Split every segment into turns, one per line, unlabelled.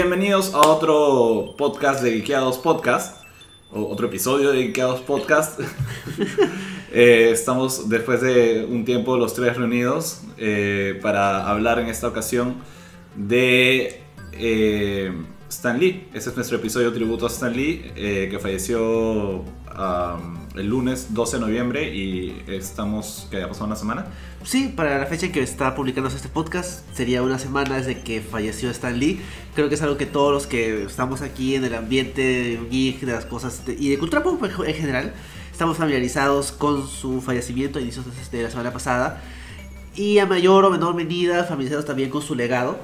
Bienvenidos a otro podcast de Geekeados Podcast, o otro episodio de Geekeados Podcast. Eh, estamos después de un tiempo los tres reunidos eh, para hablar en esta ocasión de eh, Stan Lee. Este es nuestro episodio tributo a Stan Lee, que falleció um, el lunes 12 de noviembre y estamos, que ha pasado una semana.
Sí, para la fecha en que está publicándose este podcast, sería una semana desde que falleció Stan Lee. Creo que es algo que todos los que estamos aquí en el ambiente geek, de las cosas y de cultura pop en general, estamos familiarizados con su fallecimiento a inicios de la semana pasada. Y a mayor o menor medida, familiarizados también con su legado.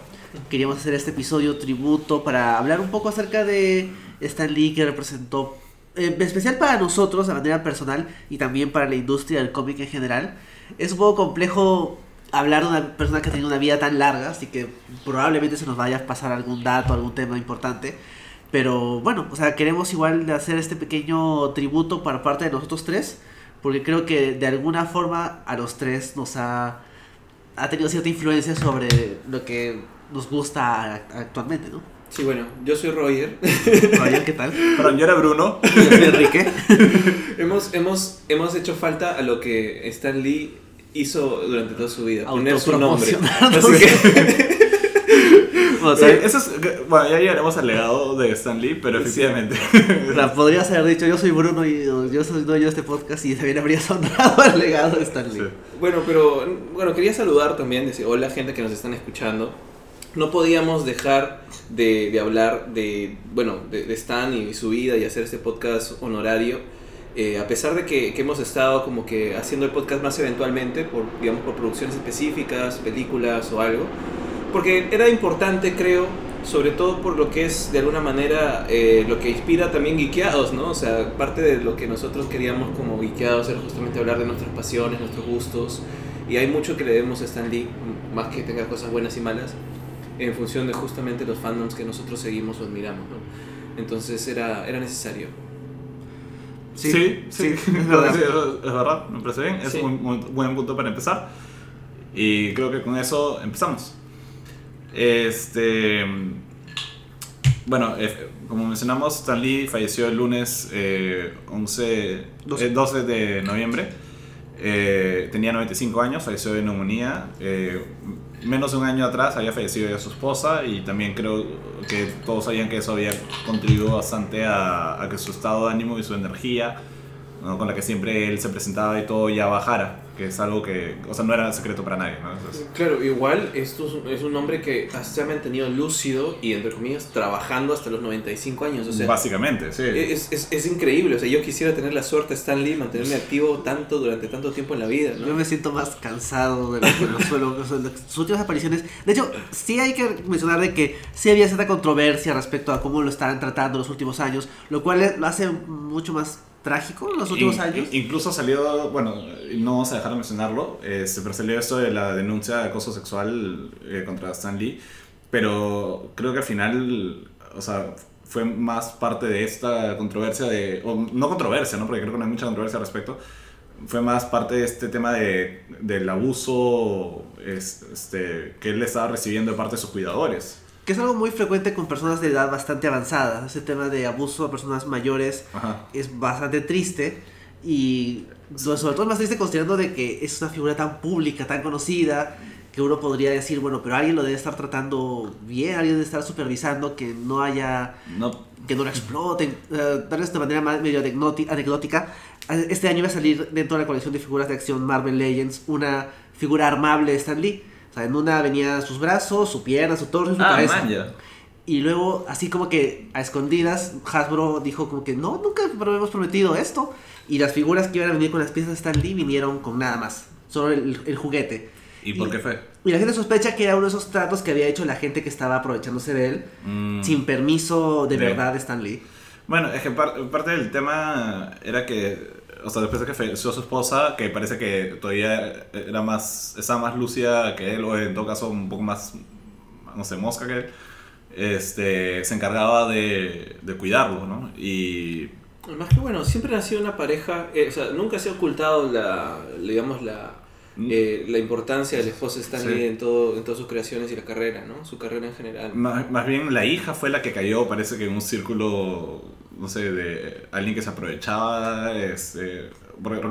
Queríamos hacer este episodio tributo para hablar un poco acerca de Stan Lee que representó en especial para nosotros de manera personal y también para la industria del cómic en general, es un poco complejo hablar de una persona que ha tenido una vida tan larga, así que probablemente se nos vaya a pasar algún dato, algún tema importante. Pero bueno, o sea, queremos igual hacer este pequeño tributo para parte de nosotros tres, porque creo que de alguna forma a los tres nos ha, ha tenido cierta influencia sobre lo que nos gusta actualmente, ¿no?
Sí, bueno, yo soy Roger.
Roger, ¿qué tal?
Perdón, yo era Bruno.
Yo soy Enrique.
hemos, hemos, hemos hecho falta a lo que Stan Lee hizo durante toda su vida. Poner su nombre. Así que...
O sea, eso es, bueno, ya llegaremos al legado de Stan Lee, pero efectivamente.
O sea, podrías haber dicho, yo soy Bruno y yo soy dueño de este podcast y también habrías honrado al legado de Stan Lee.
Bueno, pero bueno, quería saludar también, decir hola gente que nos están escuchando no podíamos dejar de, hablar de, bueno, de, Stan y su vida y hacer este podcast honorario. Eh, a pesar de que, hemos estado como que haciendo el podcast más eventualmente, por, digamos, por producciones específicas, películas o algo, porque era importante, creo, sobre todo por lo que es de alguna manera eh, lo que inspira también Geekeados, ¿no? O sea, parte de lo que nosotros queríamos como Geekeados era justamente hablar de nuestras pasiones, nuestros gustos, y hay mucho que le debemos a Stan Lee, más que tenga cosas buenas y malas en función de justamente los fandoms que nosotros seguimos o admiramos, ¿no? Entonces era, era necesario.
Sí, sí, sí, es, verdad. me parece bien, es un buen punto para empezar. Y creo que con eso empezamos. Este. Bueno, como mencionamos, Stan Lee falleció el lunes 11, 12. 12. de noviembre. Eh, tenía 95 años, falleció de neumonía. Menos de un año atrás había fallecido ya su esposa y también creo que todos sabían que eso había contribuido bastante a, a que su estado de ánimo y su energía, con la que siempre él se presentaba y todo ya bajara que es algo que, o sea, no era secreto para nadie, ¿no?
Claro, igual esto es un hombre que se ha mantenido lúcido y, entre comillas, trabajando hasta los 95 años, o sea...
Básicamente, sí.
Es, es, es increíble, o sea, yo quisiera tener la suerte, Stan Lee, mantenerme activo tanto durante tanto tiempo en la vida, ¿no?
Yo me siento más cansado de lo que lo suelo, sus últimas apariciones... De hecho, sí hay que mencionar de que sí había cierta controversia respecto a cómo lo estaban tratando los últimos años, lo cual lo hace mucho más trágico en los últimos años.
Incluso salió, bueno, no vamos a dejar de mencionarlo, este, pero salió esto de la denuncia de acoso sexual eh, contra Stan Lee, pero creo que al final, o sea, fue más parte de esta controversia de, o no controversia, ¿no? Porque creo que no hay mucha controversia al respecto, fue más parte de este tema de, del abuso este, que él estaba recibiendo de parte de sus cuidadores
que es algo muy frecuente con personas de edad bastante avanzada. Ese tema de abuso a personas mayores es bastante triste y sobre todo más triste considerando de que es una figura tan pública, tan conocida, que uno podría decir, bueno, pero alguien lo debe estar tratando bien, alguien debe estar supervisando que no haya... que no lo exploten, uh, tal vez de manera medio anecdótica. Este año va a salir dentro de la colección de figuras de acción Marvel Legends una figura armable de Stan Lee o sea, en una venía sus brazos, su pierna, su torso y su ah, cabeza. Y luego, así como que a escondidas, Hasbro dijo como que no, nunca hemos prometido esto. Y las figuras que iban a venir con las piezas de Stan Lee vinieron con nada más. Solo el, juguete.
¿Y, por qué fue?
Y la gente sospecha que era uno de esos tratos que había hecho la gente que estaba aprovechándose de él. Mm. Sin permiso de, verdad de Stan Lee.
Bueno, es que parte del tema era que o sea, después de que falleció su esposa, que parece que todavía era más, estaba más lúcida que él, o en todo caso un poco más, no sé, mosca que él, este, se encargaba de, de cuidarlo, ¿no? Y...
Más que bueno, siempre ha sido una pareja, eh, o sea, nunca se ha ocultado la, digamos, la,
Mm.
eh, la importancia del esposo de Stan
Sí.
En, todo, en todas sus creaciones y la carrera, ¿no? Su carrera en general.
Más, más bien la hija fue la que cayó, parece que en un círculo, no sé, de alguien que se aprovechaba. Este,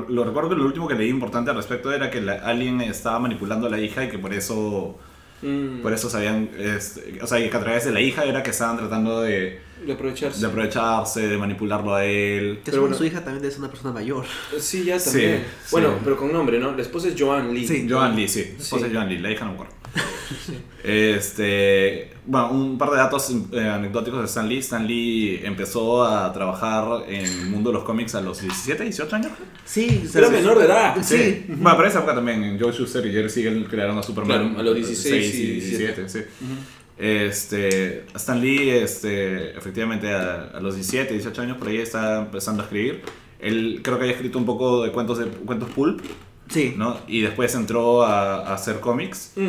lo recuerdo que lo último que leí importante al respecto era que la- alguien estaba manipulando a la hija y que por eso,
Mm,
por eso sabían, este, o sea, que a través de la hija era que estaban tratando de,
de aprovecharse.
de aprovecharse, de manipularlo a él.
Que
Pero
su-
bueno.
su hija también es una persona mayor.
Sí, ya
Sí,
también.
sí.
Bueno, pero con nombre, ¿no? La esposa es Joan Lee.
Sí.
Joan Lee, sí, esposa
Sí.
de Joan Lee, la hija no me acuerdo.
Sí.
Este, bueno, un par de datos eh, anecdóticos de Stan Lee. Stan Lee empezó a trabajar en el mundo de los cómics a los 17, 18 años.
Sí,
Era menor de edad.
Sí.
Bueno, pero esa época también Joe Schuster y Jerry Siegel crearon a Superman.
Claro, a los 16
6
y
17, sí.
Ujú.
Este, Stan Lee, este, efectivamente a, a los 17, 18 años por ahí está empezando a escribir. Él creo que había escrito un poco de cuentos de cuentos pulp,
Sí.
¿no? Y después entró a, a hacer cómics.
Mm.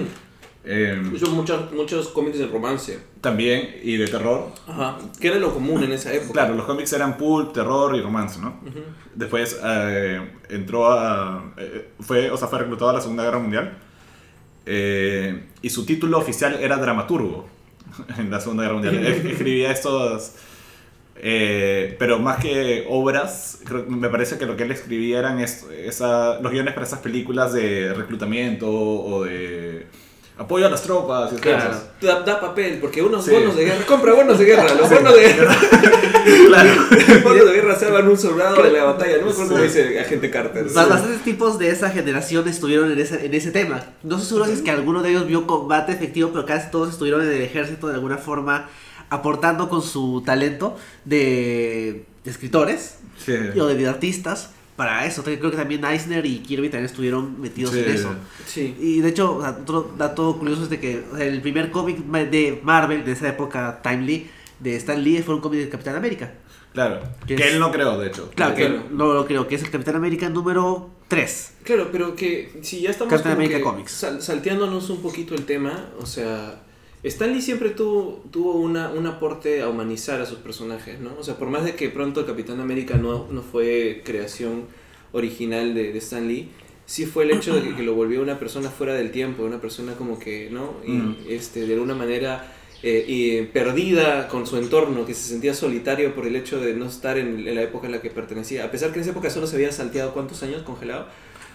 eh,
Hizo muchos, muchos cómics de romance.
también y de terror.
Ajá. Que era lo común en esa época.
Claro, los cómics eran pulp, terror y romance, ¿no?
Ujú.
Después eh, entró a. eh, fue, o sea, fue reclutado a la Segunda Guerra Mundial. Eh, y su título oficial era dramaturgo en la Segunda Guerra Mundial. Escribía estos. eh, pero más que obras, creo- me parece que lo que él escribía eran es- esa, los guiones para esas películas de reclutamiento o de apoyo a las tropas y
Claro. Da, da papel, porque unos
Sí.
bonos de guerra. Compra bonos de guerra. Los bonos de guerra.
Claro.
los bonos de guerra salvan un soldado de la batalla. No me acuerdo cómo dice agente Carter.
Ba- Bastantes tipos de esa generación estuvieron en ese, en ese tema. No estoy seguro si es que alguno de ellos vio combate efectivo, pero casi todos estuvieron en el ejército de alguna forma aportando con su talento de, de escritores
Sí.
o de artistas para eso. Creo que también Eisner y Kirby también estuvieron metidos
Sí.
en eso.
Sí.
Y de hecho, otro dato curioso es de que el primer cómic ma- de Marvel de esa época, Timely, de Stan Lee, fue un cómic de Capitán América.
Claro.
Que
Que
es-
él no creó, de hecho.
Claro, que
Claro.
no lo creo, que es el Capitán América número 3.
Claro, pero que si ya estamos
America
que
Comics.
sal- salteándonos un poquito el tema, o sea, Stan Lee siempre tuvo, tuvo una, un aporte a humanizar a sus personajes, ¿no? O sea, por más de que pronto el Capitán América no, no fue creación original de, de Stan Lee, sí fue el hecho de que, que lo volvió una persona fuera del tiempo, una persona como que, ¿no? Y,
Mm.
este, de alguna manera eh, y perdida con su entorno, que se sentía solitario por el hecho de no estar en, en la época en la que pertenecía, a pesar que en esa época solo se había salteado cuántos años congelado,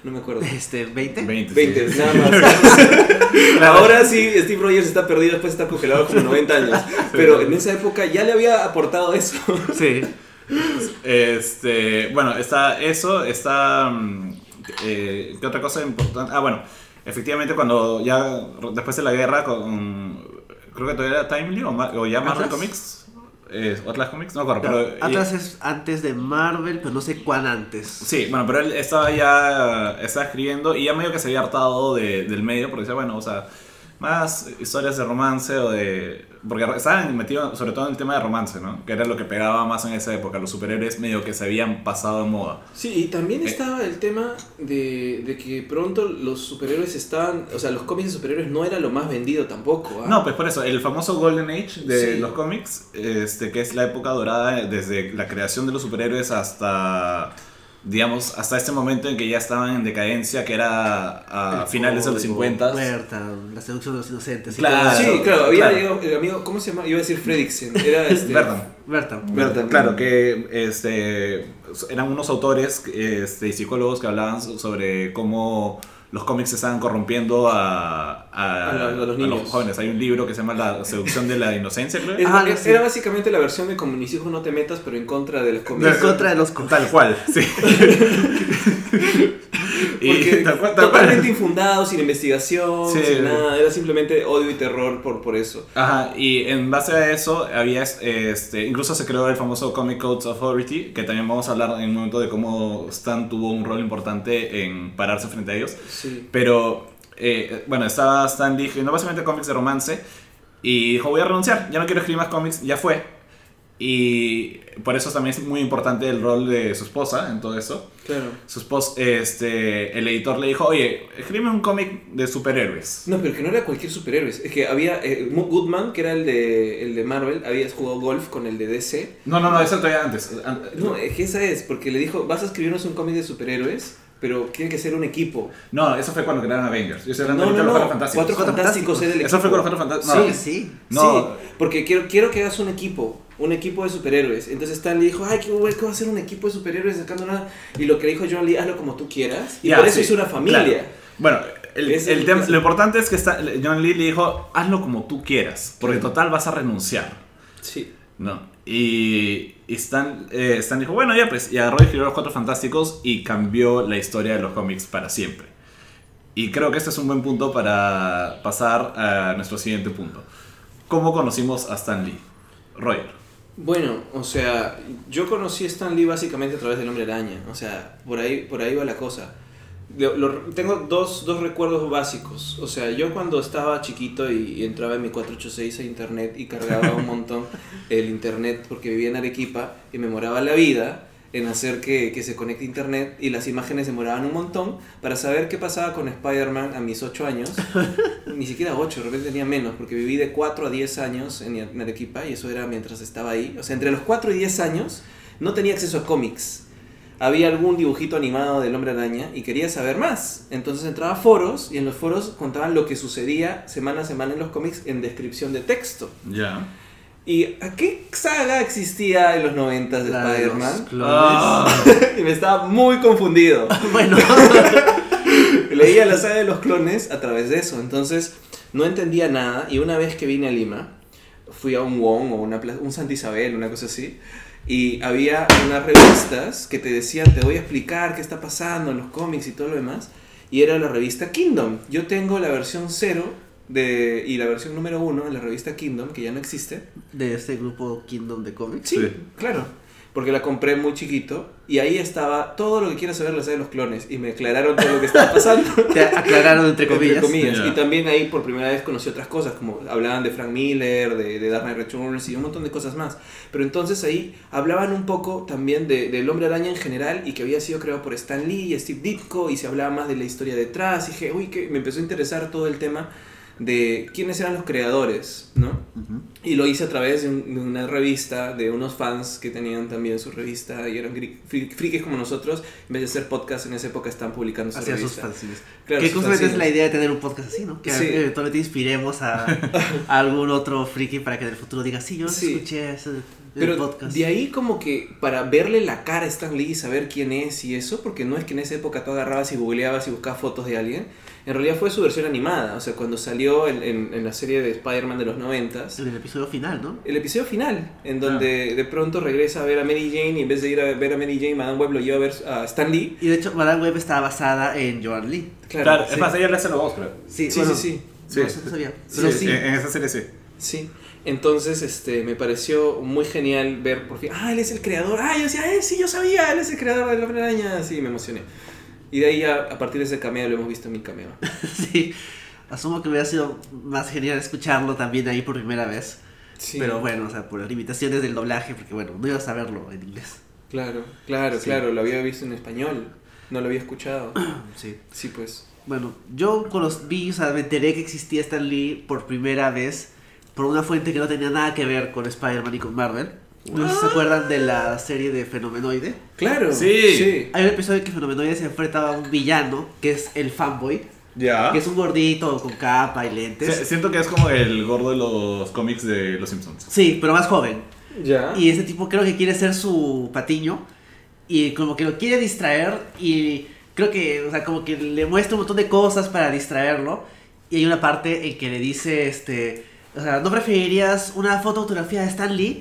no me acuerdo.
Este, 20.
20.
20,
sí.
nada más. Ahora sí, Steve Rogers está perdido después de estar congelado como 90 años. Pero en esa época ya le había aportado eso.
Sí.
Este, bueno, está eso, está... mm, eh, ¿Qué otra cosa importante? Ah, bueno, efectivamente cuando ya, después de la guerra, con, creo que todavía era Timely o, o ya Marvel. Comics, o Atlas Comics, no me acuerdo,
Claro,
pero...
Atlas es antes de Marvel, pero no sé cuán antes.
Sí, bueno, pero él estaba ya estaba escribiendo y ya medio que se había hartado de- del medio porque decía, bueno, o sea, más historias de romance o de... Porque estaban metidos sobre todo en el tema de romance, ¿no? Que era lo que pegaba más en esa época. Los superhéroes medio que se habían pasado de moda.
Sí, y también
Eh.
estaba el tema de, de que pronto los superhéroes estaban. O sea, los cómics de superhéroes no era lo más vendido tampoco. ¿ah?
No, pues por eso, el famoso Golden Age de
Sí.
los cómics, este, que es la época dorada desde la creación de los superhéroes hasta, digamos, hasta este momento en que ya estaban en decadencia, que era a
El
finales de los
código,
50.
Berta, la seducción de los inocentes.
Claro.
Sí, claro, había
claro.
llegado el amigo. ¿Cómo se llama? Iba a decir Fredricksen. Era este.
Bertan.
Berta.
Bertan.
Claro, que este, eran unos autores este, y psicólogos que hablaban so- sobre cómo los cómics se estaban corrompiendo a, a-
A la- a los
jóvenes. Hay un libro que se llama La seducción de la inocencia, creo.
Es-
Ah,
es-
sí.
Era básicamente la versión de Con mis hijos no te metas, pero en contra de los
En
cómics.
contra de los co-
Tal cual, sí.
Porque totalmente infundado, sin investigación,
Sí.
sin nada. Era simplemente odio y terror por, por eso.
Ajá, y en base a eso había este, incluso se creó el famoso Comic Codes Authority, que también vamos a hablar en un momento de cómo Stan tuvo un rol importante en pararse frente a ellos.
Sí.
Pero, eh, bueno, estaba Stan escribiendo básicamente cómics de romance y dijo, voy a renunciar, ya no quiero escribir más cómics, ya fue. Y por eso también es muy importante el rol de su esposa en todo eso.
Claro.
Su esposa, este, el editor le dijo, oye, escríbeme un cómic de superhéroes.
No, pero que no era cualquier superhéroe. Es que había. eh, Goodman, que era el de, el de Marvel, había jugado golf con el de DC.
No, no, no, eso todavía antes. An-
No, es que esa es, porque le dijo: Vas a escribirnos un cómic de superhéroes, pero tiene que ser un equipo.
No, eso fue cuando crearon Avengers. Yo estoy hablando
No, no,
de
no.
los Cuatro Fantásticos.
Cuatro Fantásticos es del equipo.
Eso fue con los Cuatro Fantásticos.
Sí, sí.
No.
Sí, porque quiero, quiero que hagas un equipo, un equipo de superhéroes. Entonces Stan Lee dijo, ay, qué bueno, ¿qué va a hacer un equipo de superhéroes sacando nada? Y lo que dijo John Lee, hazlo como tú quieras. Y por eso
sí,
hizo una familia.
claro. Bueno, el, tema- lo importante es que está, John Lee le dijo, hazlo como tú quieras, porque total vas a renunciar.
Sí.
No. Y, y Stan, eh, Stan dijo, bueno, ya pues, y agarró y escribió los Cuatro Fantásticos y cambió la historia de los cómics para siempre. Y creo que este es un buen punto para pasar a nuestro siguiente punto. ¿Cómo conocimos a Stan Lee? Roger.
Bueno, o sea, yo conocí a Stan Lee básicamente a través del Hombre Araña. O sea, por ahí, por ahí va la cosa. Lo- tengo dos, dos recuerdos básicos. O sea, yo cuando estaba chiquito y, y entraba en mi 486 a internet y cargaba un montón el internet porque vivía en Arequipa y me moraba la vida en hacer que, que se conecte internet y las imágenes demoraban un montón para saber qué pasaba con Spider-Man a mis 8 años. Ni siquiera 8, de repente tenía menos porque viví de 4 a 10 años en, en Arequipa y eso era mientras estaba ahí. O sea, entre los 4 y 10 años no tenía acceso a cómics había algún dibujito animado del hombre araña y quería saber más. Entonces entraba a foros y en los foros contaban lo que sucedía semana a semana en los cómics en descripción de texto.
Ya.
¿Y a qué saga existía en los 90 de Spider-Man?
clones.
Ah.
y me estaba muy confundido.
Bueno,
Leía la saga de los clones a través de eso. Entonces no entendía nada y una vez que vine a Lima, fui a un Wong o una un Santa Isabel, una cosa así. Y había unas revistas que te decían, te voy a explicar qué está pasando en los cómics y todo lo demás. Y era la revista Kingdom. Yo tengo la versión 0 de, y la versión número 1 de la revista Kingdom, que ya no existe.
de este grupo Kingdom de Comics.
Sí,
Sí.
claro. Porque la compré muy chiquito y ahí estaba todo lo que quieras saber la de los clones y me aclararon todo lo que estaba pasando.
Te aclararon entre comillas.
Ya.
Y también ahí por primera vez conocí otras cosas, como hablaban de Frank Miller, de, de Dark Knight Returns y un montón de cosas más. Pero entonces ahí hablaban un poco también de, del Hombre Araña en general y que había sido creado por Stan Lee y Steve Ditko y se hablaba más de la historia detrás. Y dije, uy, que me empezó a interesar todo el tema de quiénes eran los creadores, ¿no?
Ujú.
Y lo hice a través de, un- de una revista, de unos fans que tenían también su revista y eran frikis como nosotros. En vez de hacer podcast, en esa época estaban publicando su
Hacia sus
revista.
fanzines.
Claro,
que
sus
justamente es la idea de tener un podcast así, ¿no? Que
Sí.
eventualmente inspiremos a, a algún otro friki para que en el futuro diga, sí, yo
Sí.
escuché ese
Pero
podcast.
de ahí como que para verle la cara a Stan Lee y saber quién es y eso, porque no es que en esa época tú agarrabas y googleabas y buscabas fotos de alguien, en realidad fue su versión animada, o sea, cuando salió en, en- en la serie de Spider-Man de los noventas,
En el episodio final, ¿no?
el episodio final, en donde de pronto regresa a ver a Mary Jane y en vez de ir a ver a Mary Jane, Madame Web lo lleva a ver a Stan Lee.
Y de hecho, Madame Web está basada en Joan Lee.
Claro,
sí.
es más, ella le hace los dos, creo.
Sí,
Sí,
bueno,
sí, sí.
Sí.
No sé, no sabía. Pero
Sí,
sí.
En, en esa serie sí.
Sí. Entonces, este, me pareció muy genial ver por fin, ah, él es el creador, ah, yo decía, eh, sí, yo sabía, él es el creador de la Hombre Araña, sí, me emocioné. Y de ahí ya, a partir de ese cameo, lo hemos visto en mi cameo.
sí. Asumo que hubiera sido más genial escucharlo también ahí por primera vez.
Sí.
Pero bueno, o sea, por las limitaciones del doblaje, porque bueno, no ibas a verlo en inglés.
Claro, claro,
Sí.
claro, lo había visto en español, no lo había escuchado.
Sí.
Sí, pues.
Bueno, yo con los vi, o sea, me enteré que existía Stan Lee por primera vez por una fuente que no tenía nada que ver con Spider-Man y con Marvel. No sé si se acuerdan de la serie de Fenomenoide.
Claro,
Sí.
sí.
Hay un episodio en que Fenomenoide se enfrenta a un villano, que es el fanboy,
Ya.
que es un gordito con capa y lentes.
Si- Siento que es como el gordo de los cómics de Los Simpsons.
Sí, pero más joven.
Ya.
Y ese tipo creo que quiere ser su patiño y como que lo quiere distraer y creo que, o sea, como que le muestra un montón de cosas para distraerlo y hay una parte en que le dice, este, o sea, ¿no preferirías una foto autografía de Stan Lee?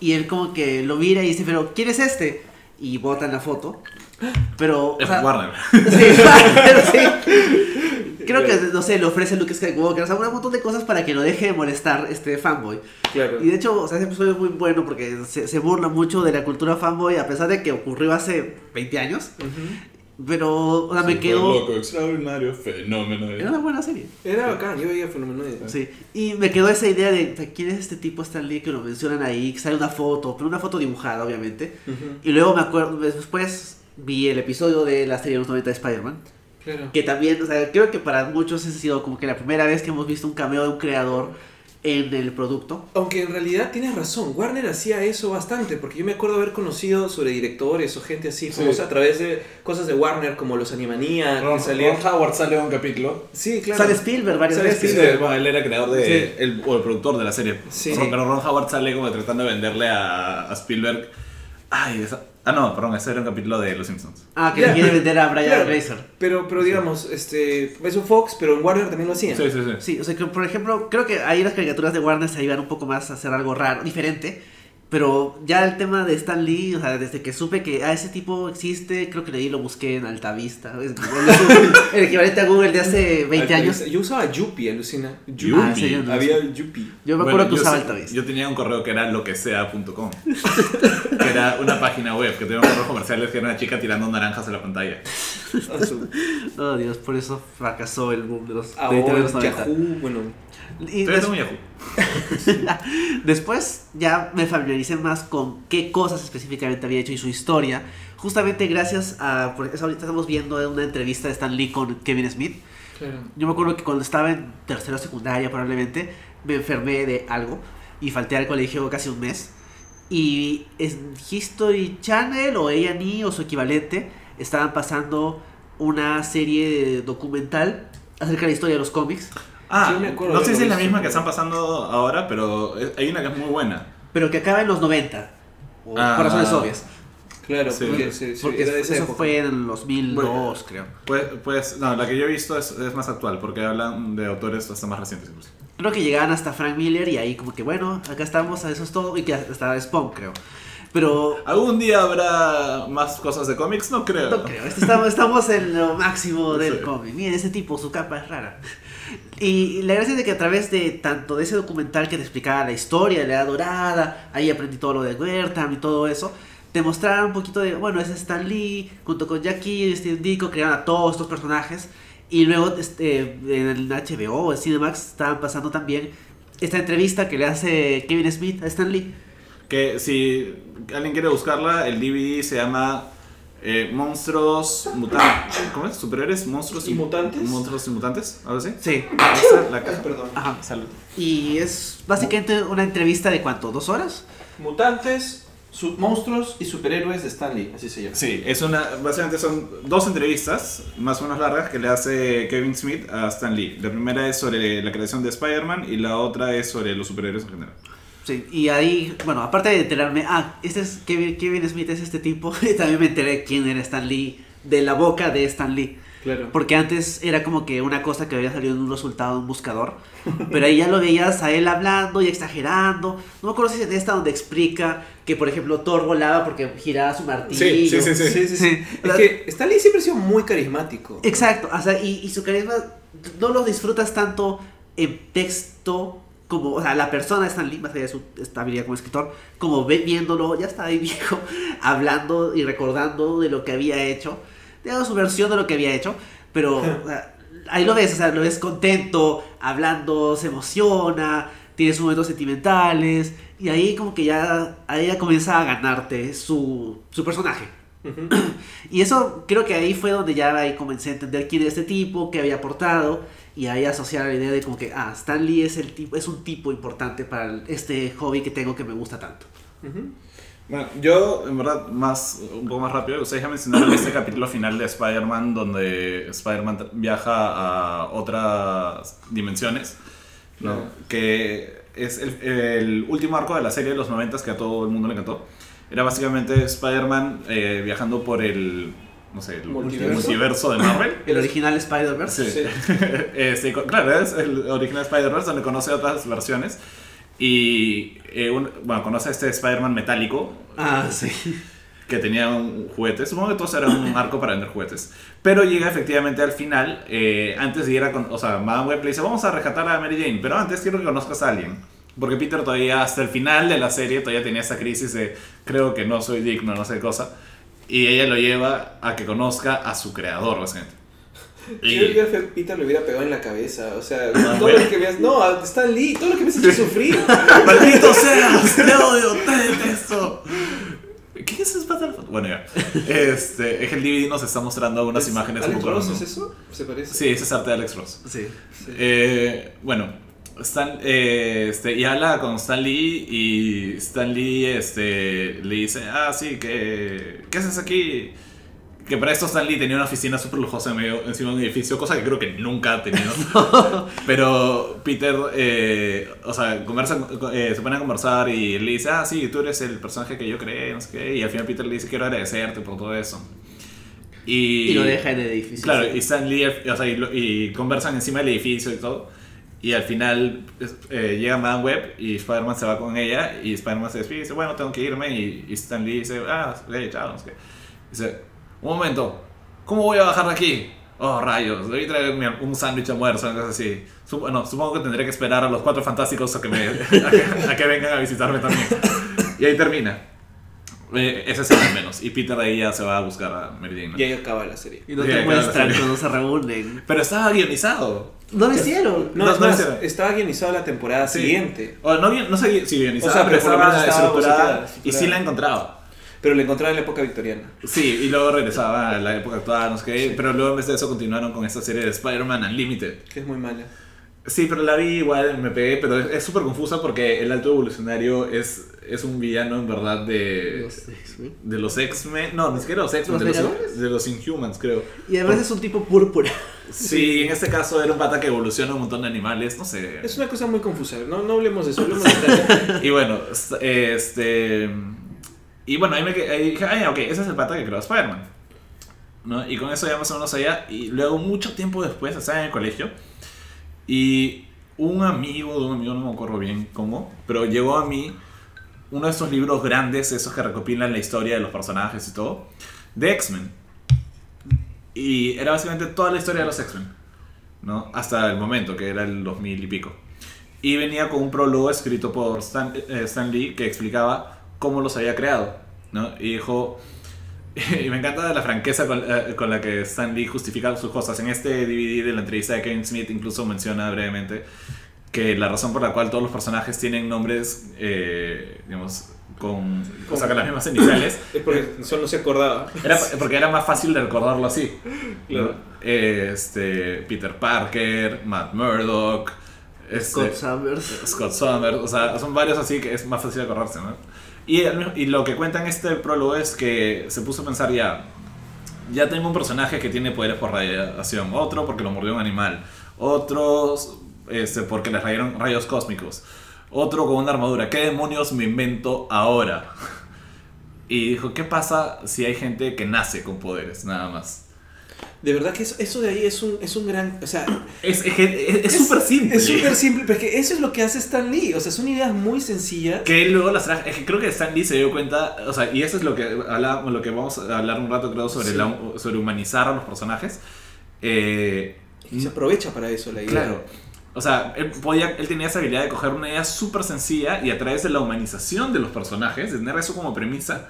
Y él como que lo mira y dice, pero ¿quién es este? Y bota en la foto. Pero, o
Es
sea,
Warner.
Sí, Warner, sí. Creo que, no sé, le ofrece Luke Skywalker, o sea, un montón de cosas para que lo deje de molestar este fanboy.
Claro.
Y de hecho, o sea, ese episodio es muy bueno porque se, se burla mucho de la cultura fanboy a pesar de que ocurrió hace 20 años.
Ujú.
Pero, o sea, me quedó...
Loco, extraordinario, fenómeno.
Era una buena serie.
Era bacán, yo veía Fenomenoide.
Sí. Y me quedó esa idea de, ¿quién es este tipo Stan Lee que lo mencionan ahí? Que sale una foto, pero una foto dibujada, obviamente.
Ujú.
Y luego me acuerdo, después vi el episodio de la serie de los 90 de Spider-Man.
Claro.
Que también, o sea, creo que para muchos ha sido como que la primera vez que hemos visto un cameo de un creador en el producto.
Aunque en realidad tienes razón, Warner hacía eso bastante, porque yo me acuerdo haber conocido sobre directores o gente así,
Sí.
famosa a través de cosas de Warner, como los Animaniacs,
Ron,
que salían...
Ron Howard sale un capítulo.
Sí, claro.
Sale Spielberg varias
Sale
veces.
Spielberg.
Sí, bueno, él era creador de.
Sí.
El, o el productor de la serie.
Sí.
Ron- Pero Ron Howard sale como tratando de venderle a, a Spielberg. Ay, esa- ah, no, perdón, ese era un capítulo de Los Simpsons.
Ah, que le quiere vender a Brian
Claro.
Grazer.
Pero, pero digamos, este, es un Fox, pero en Warner también lo hacían.
Sí, sí, sí.
Sí, o sea que por ejemplo, creo que ahí las caricaturas de Warner se iban un poco más a hacer algo raro, diferente. Pero ya el tema de Stan Lee, o sea, desde que supe que ah, ese tipo existe, creo que leí lo busqué en Altavista. Es- el equivalente a Google de hace 20 años.
Yo usaba Yuppie, alucina.
Yuppie.
Ah, ¿en serio? No
Había Yuppie.
Yo me
Bueno,
acuerdo que usaba
sí-
Altavista.
Yo tenía un correo que era loquesea.com. que era una página web que tenía un correo comerciales que era una chica tirando naranjas en la pantalla.
Oh Dios, por eso fracasó el boom de los, de TV de los 90.
Yahoo, bueno.
Y des-
tengo Yahoo.
Después ya me familiaricé más con qué cosas específicamente había hecho y su historia. Justamente gracias a. Por eso ahorita estamos viendo una entrevista de Stan Lee con Kevin Smith.
Claro.
Yo me acuerdo que cuando estaba en tercera o secundaria probablemente me enfermé de algo y falté al colegio casi un mes. Y en History Channel o A&E o su equivalente estaban pasando una serie documental acerca de la historia de los cómics.
Ah,
Sí, me acuerdo
no sé si es la misma que están pasando ahora, pero hay una que es muy buena.
Pero que acaba en los 90. o
Ah.
por razones obvias.
Claro,
Sí.
porque, sí, sí,
Porque
era de esa
eso
época.
fue en el 2002, creo.
Pues, pues, no, la que yo he visto es, es más actual, porque hablan de autores hasta más recientes incluso.
Creo que llegaban hasta Frank Miller y ahí como que bueno, acá estamos, eso es todo. Y que hasta Spawn, creo. Pero
¿Algún día habrá más cosas de cómics? No creo.
no creo, este estamos, estamos en lo máximo del
Sí.
cómic. Miren, ese tipo, su capa es rara. Y la gracia es de que a través de tanto de ese documental que te explicaba la historia de la Edad Dorada, ahí aprendí todo lo de Wertham y todo eso, te mostraron un poquito de, bueno, es Stan Lee, junto con Jackie y Steve Ditko, crearon a todos estos personajes. Y luego este, en el HBO en Cinemax estaban pasando también esta entrevista que le hace Kevin Smith a Stan Lee.
Que si alguien quiere buscarla, el DVD se llama eh, Monstruos Mutantes. ¿Cómo es? ¿Superhéroes? ¿Monstruos
¿Y mutantes?
¿Monstruos y mutantes? ¿Algo así?
Sí.
Esa, la
Ay,
caja.
perdón.
Ajá.
Salud.
Y es básicamente una entrevista de cuánto, dos horas.
Mutantes, monstruos y superhéroes de Stanley, así se llama.
Sí, es una, básicamente son dos entrevistas más o menos largas que le hace Kevin Smith a Stan Lee. La primera es sobre la creación de Spider-Man y la otra es sobre los superhéroes en general.
Sí, y ahí, bueno, aparte de enterarme, ah, este es Kevin, Kevin Smith, es este tipo, y también me enteré quién era Stan Lee, de la boca de Stan Lee.
Claro.
Porque antes era como que una cosa que había salido en un resultado de un buscador, pero ahí ya lo veías a él hablando y exagerando. No me acuerdo si es en esta donde explica que, por ejemplo, Thor volaba porque giraba su martillo.
Sí, sí, sí,
Sí, sí, sí.
Sí.
Es que Stanley siempre ha sido muy carismático.
Exacto, o sea, y, y su carisma no lo disfrutas tanto en texto como, o sea, la persona de Stan Lee, más allá de su estabilidad como escritor, como viéndolo, ya está ahí viejo, hablando y recordando de lo que había hecho, digamos su versión de lo que había hecho, pero o sea, ahí lo ves, o sea, lo ves contento, hablando, se emociona, tiene sus momentos sentimentales, y ahí como que ya, ahí ya comienza a ganarte su, su personaje. Y eso creo que ahí fue donde ya ahí comencé a entender quién era este tipo, qué había aportado y ahí asociar la idea de como que ah, Stan Lee es el tipo es un tipo importante para el- este hobby que tengo que me gusta tanto.
Ujú.
Bueno, yo, en verdad, más, un poco más rápido, ustedes ya mencionaron este capítulo final de Spider-Man donde Spider-Man viaja a otras dimensiones, ¿no?
Claro.
Que es el, el último arco de la serie de los 90 que a todo el mundo le encantó. Era básicamente Spider-Man eh, viajando por el, no sé, el
¿Multiverso?
multiverso de Marvel.
El original Spider-Verse.
Sí.
Sí.
Este, claro, es el original Spider-Verse donde conoce otras versiones. Y eh, un- bueno, conoce a este Spider-Man metálico
Ah, sí.
que tenía un juguete. Supongo que todo era un arco para vender juguetes. Pero llega efectivamente al final, eh, antes de ir a... con- O sea, Madame Web le dice, vamos a rescatar a Mary Jane, pero antes quiero que conozcas a alguien. Porque Peter todavía, hasta el final de la serie, todavía tenía esa crisis de, creo que no soy digno, no sé qué cosa. Y ella lo lleva a que conozca a su creador, básicamente. Y-
Yo creo que Peter le hubiera pegado en la cabeza. O sea,
Ah,
todo
bueno.
lo que me has. No, Stan Lee, todo lo que me has hecho sufrir.
¡Maldito seas! ¡Te odio! ¡Te detesto! ¿Qué es Battle Bueno, ya. Este, es el DVD nos está mostrando algunas imágenes un
¿Alex
poco
Ross es eso? ¿Se parece?
Sí, ese es arte de Alex Ross.
Sí.
Sí.
Eh, bueno, Stan, eh, este, y habla con Stan Lee y Stan Lee este, le dice, ah, sí, que, ¿qué haces aquí? Que para esto Stan Lee tenía una oficina súper lujosa en medio, encima de un edificio, cosa que creo que nunca ha tenido. Pero Peter, eh, o sea, conversa, eh, se pone a conversar y le dice, ah, sí, tú eres el personaje que yo creé, no sé qué. Y al final Peter le dice, quiero agradecerte por todo eso. Y,
Y lo deja en el edificio.
Claro, y Stan Lee, o sea, y, y conversan encima del edificio y todo. Y al final eh, llega Madame Web y Spider-Man se va con ella. Y Spider-Man se despide y dice, bueno, tengo que irme. Y, y Stan Lee dice, ah, ok, chao. no qué. Dice, un momento, ¿cómo voy a bajar de aquí? Oh, rayos, debí traerme un sándwich almuerzo, algo así. Sup- bueno, supongo que tendré que esperar a los cuatro fantásticos a que, me, a que, a que vengan a visitarme también. Y ahí termina. Eh, ese es el menos. Y Peter de ahí ya se va a buscar a Mary Jane. ¿no?
Y ahí acaba la serie.
Y no
Sí,
te
claro,
muestran
sí.
cuando se reúnen.
Pero estaba guionizado.
No lo hicieron.
No,
No,
es
no,
más,
sí.
estaba guionizado la temporada
Sí.
siguiente.
O no, no sé si guionizada,
O sea,
pero
pero por lo
estaba
menos estaba
estructurada y sí la encontraba.
Pero la encontraba en la época victoriana.
Sí, y luego regresaba a la época actual, no sé qué, pero luego en vez de eso continuaron con esta serie de Spider-Man Unlimited.
Que es muy mala.
Sí, pero la vi igual, me pegué, pero es- es súper confusa porque el alto evolucionario es, es un villano en verdad de,
sí.
de los X-Men, no, ni siquiera los X-Men,
¿Los
de, los, de los Inhumans, creo.
Y además es un tipo púrpura.
Sí, en este caso era un pata que evoluciona un montón de animales, no sé.
Es una cosa muy confusa. No, no hablemos de eso, hablemos de esta-
Y bueno, est- este. Y bueno, ahí me que- ahí dije, ah, ya, ok, ese es el pata que creó Spider-Man. ¿No? Y con eso ya más o menos allá. Y luego, mucho tiempo después, estaba en el colegio. Y un amigo de un amigo, no me acuerdo bien cómo, pero llegó a mí uno de estos libros grandes, esos que recopilan la historia de los personajes y todo, de X-Men. Y era básicamente toda la historia de los X-Men, ¿no? Hasta el momento, que era el 2000 y pico. Y venía con un prólogo escrito por Stan, eh, Stan Lee que explicaba cómo los había creado, ¿no? Y dijo... Y me encanta la franqueza con, eh, con la que Stan Lee justifica sus cosas. En este DVD de la entrevista de Kevin Smith incluso menciona brevemente que la razón por la cual todos los personajes tienen nombres, eh, digamos, con, o sea, con las mismas iniciales,
Es porque solo no se acordaba.
era porque era más fácil de recordarlo así.
Claro.
Este, Peter Parker, Matt Murdock, este,
Scott Summers.
Scott Summers, o sea, son varios así que es más fácil de acordarse, ¿no? Y, y lo que cuenta en este prólogo es que se puso a pensar ya, ya tengo un personaje que tiene poderes por radiación, otro porque lo mordió un animal, otros este, porque les rayaron rayos cósmicos, otro con una armadura, ¿qué demonios me invento ahora? Y dijo, ¿qué pasa si hay gente que nace con poderes, nada más?
De verdad que eso, eso de ahí es un, es un gran... O sea,
Es es- es- es súper simple.
Es súper simple, porque eso es lo que hace Stan Lee. O sea, son ideas muy sencillas.
Que él luego las traje. Es que creo que Stan Lee se dio cuenta. O sea, y eso es lo que, hablábamos, lo que vamos a hablar un rato, creo, sobre,
Sí.
la- sobre humanizar a los personajes. Eh,
Y se aprovecha para eso la idea.
claro. O sea, él, podía, él tenía esa habilidad de coger una idea súper sencilla y a través de la humanización de los personajes, de tener eso como premisa,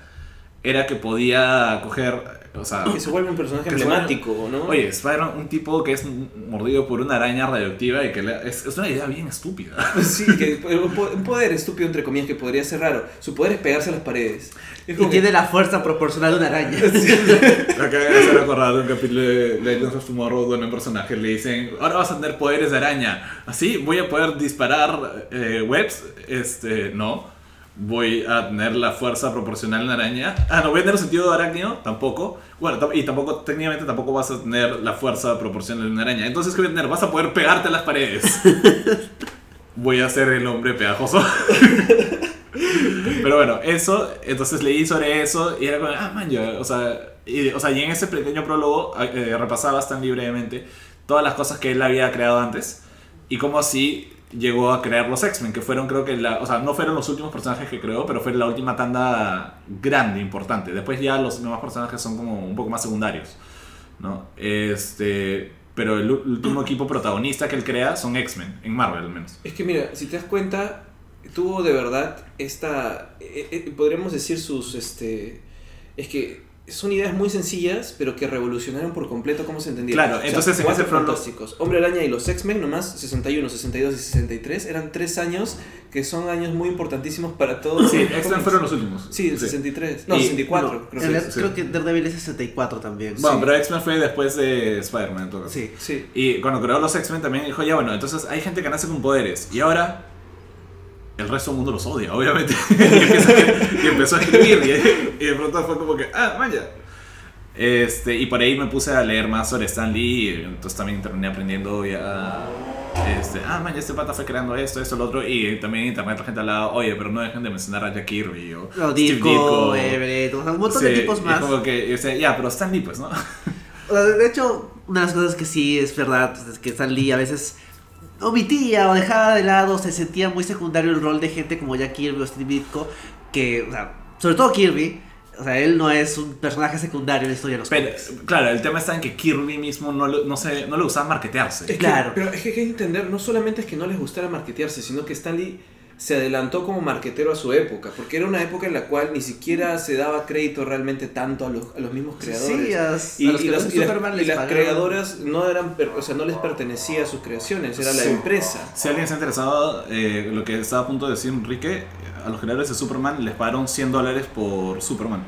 era que podía coger. O sea,
Que se vuelve un personaje emblemático, ¿no?
Oye, Spider-Man, un tipo que es mordido por una araña radioactiva y que le- es, es una idea bien estúpida.
Sí, que un po- un poder estúpido, entre comillas, que podría ser raro. Su poder es pegarse a las paredes. Es
Y
que-
tiene la fuerza proporcional de una araña.
Me acaba de hacer acordar de un capítulo de Legends of Tomorrow donde un personaje le dicen, ahora vas a tener poderes de araña. Así, voy a poder disparar eh, webs. Este, no. Voy a tener la fuerza proporcional una araña. Ah, no, voy a tener sentido de arácnido, tampoco. Bueno, y tampoco, técnicamente tampoco vas a tener la fuerza proporcional una araña. Entonces, ¿qué voy a tener? Vas a poder pegarte a las paredes. voy a ser el hombre pegajoso. Pero bueno, eso, entonces leí sobre eso y era como, ah, man, ya, o sea, y, o sea, y en ese pequeño prólogo eh, repasaba tan libremente todas las cosas que él había creado antes y cómo así llegó a crear los X-Men, que fueron creo que la, o sea, no fueron los últimos personajes que creó, pero fue la última tanda grande, importante. Después ya los demás personajes son como un poco más secundarios, ¿no? Este, pero el último equipo protagonista que él crea son X-Men, en Marvel al menos.
Es que mira, si te das cuenta, tuvo de verdad esta. eh, eh, podríamos decir sus. este Es que son ideas muy sencillas, pero que revolucionaron por completo cómo se entendía.
Claro, entonces en ese front-
fantásticos. Hombre Araña y los X-Men nomás, 61, 62 y 63, eran tres años que son años muy importantísimos para todos.
Sí, X-Men fueron los últimos.
Sí, el 63. No,
Y-
64,
Bueno,
creo que es.
sí.
creo que Daredevil es 64 también.
Bueno,
Sí.
pero X-Men fue después de Spider-Man en todo caso.
Sí.
Sí.
Y cuando creó los X-Men también dijo, ya bueno, entonces hay gente que nace con poderes. Y ahora el resto del mundo los odia, obviamente. y, empezó a escribir. Y, y de pronto fue como que, ah, vaya. Este, y por ahí me puse a leer más sobre Stan Lee. Y entonces también terminé aprendiendo ya. Este, ah, man, este pata fue creando esto, esto, lo otro. Y también en internet la gente hablaba, oye, pero no dejen de mencionar a Jack Kirby o
No,
Steve
Ditko. Everett, o sea, un montón de
Sí,
tipos
y
más.
como que, o sea, ya, pero Stan Lee, pues, ¿no?
De hecho, una de las cosas que sí es verdad es que Stan Lee a veces omitía o dejaba de lado, se sentía muy secundario el rol de gente como Jack Kirby o Steve Ditko, que, o sea, sobre todo Kirby, o sea, él no es un personaje secundario en la historia de los
Pero,
cómics.
claro, el tema está en que Kirby mismo no, lo- no, se, no le gustaba marketearse.
Es que-
Claro.
pero es que hay que entender, no solamente es que no les gustara marketearse, sino que Stanley se adelantó como marquetero a su época, porque era una época en la cual ni siquiera se daba crédito realmente tanto a los, a los mismos creadores.
Sí, a,
Y,
a los
y
que
las, y y creadoras no eran, per- o sea, no les pertenecía a sus creaciones, era la empresa.
Si alguien se ha interesado, eh, lo que estaba a punto de decir Enrique, a los creadores de Superman les pagaron 100 dólares por Superman.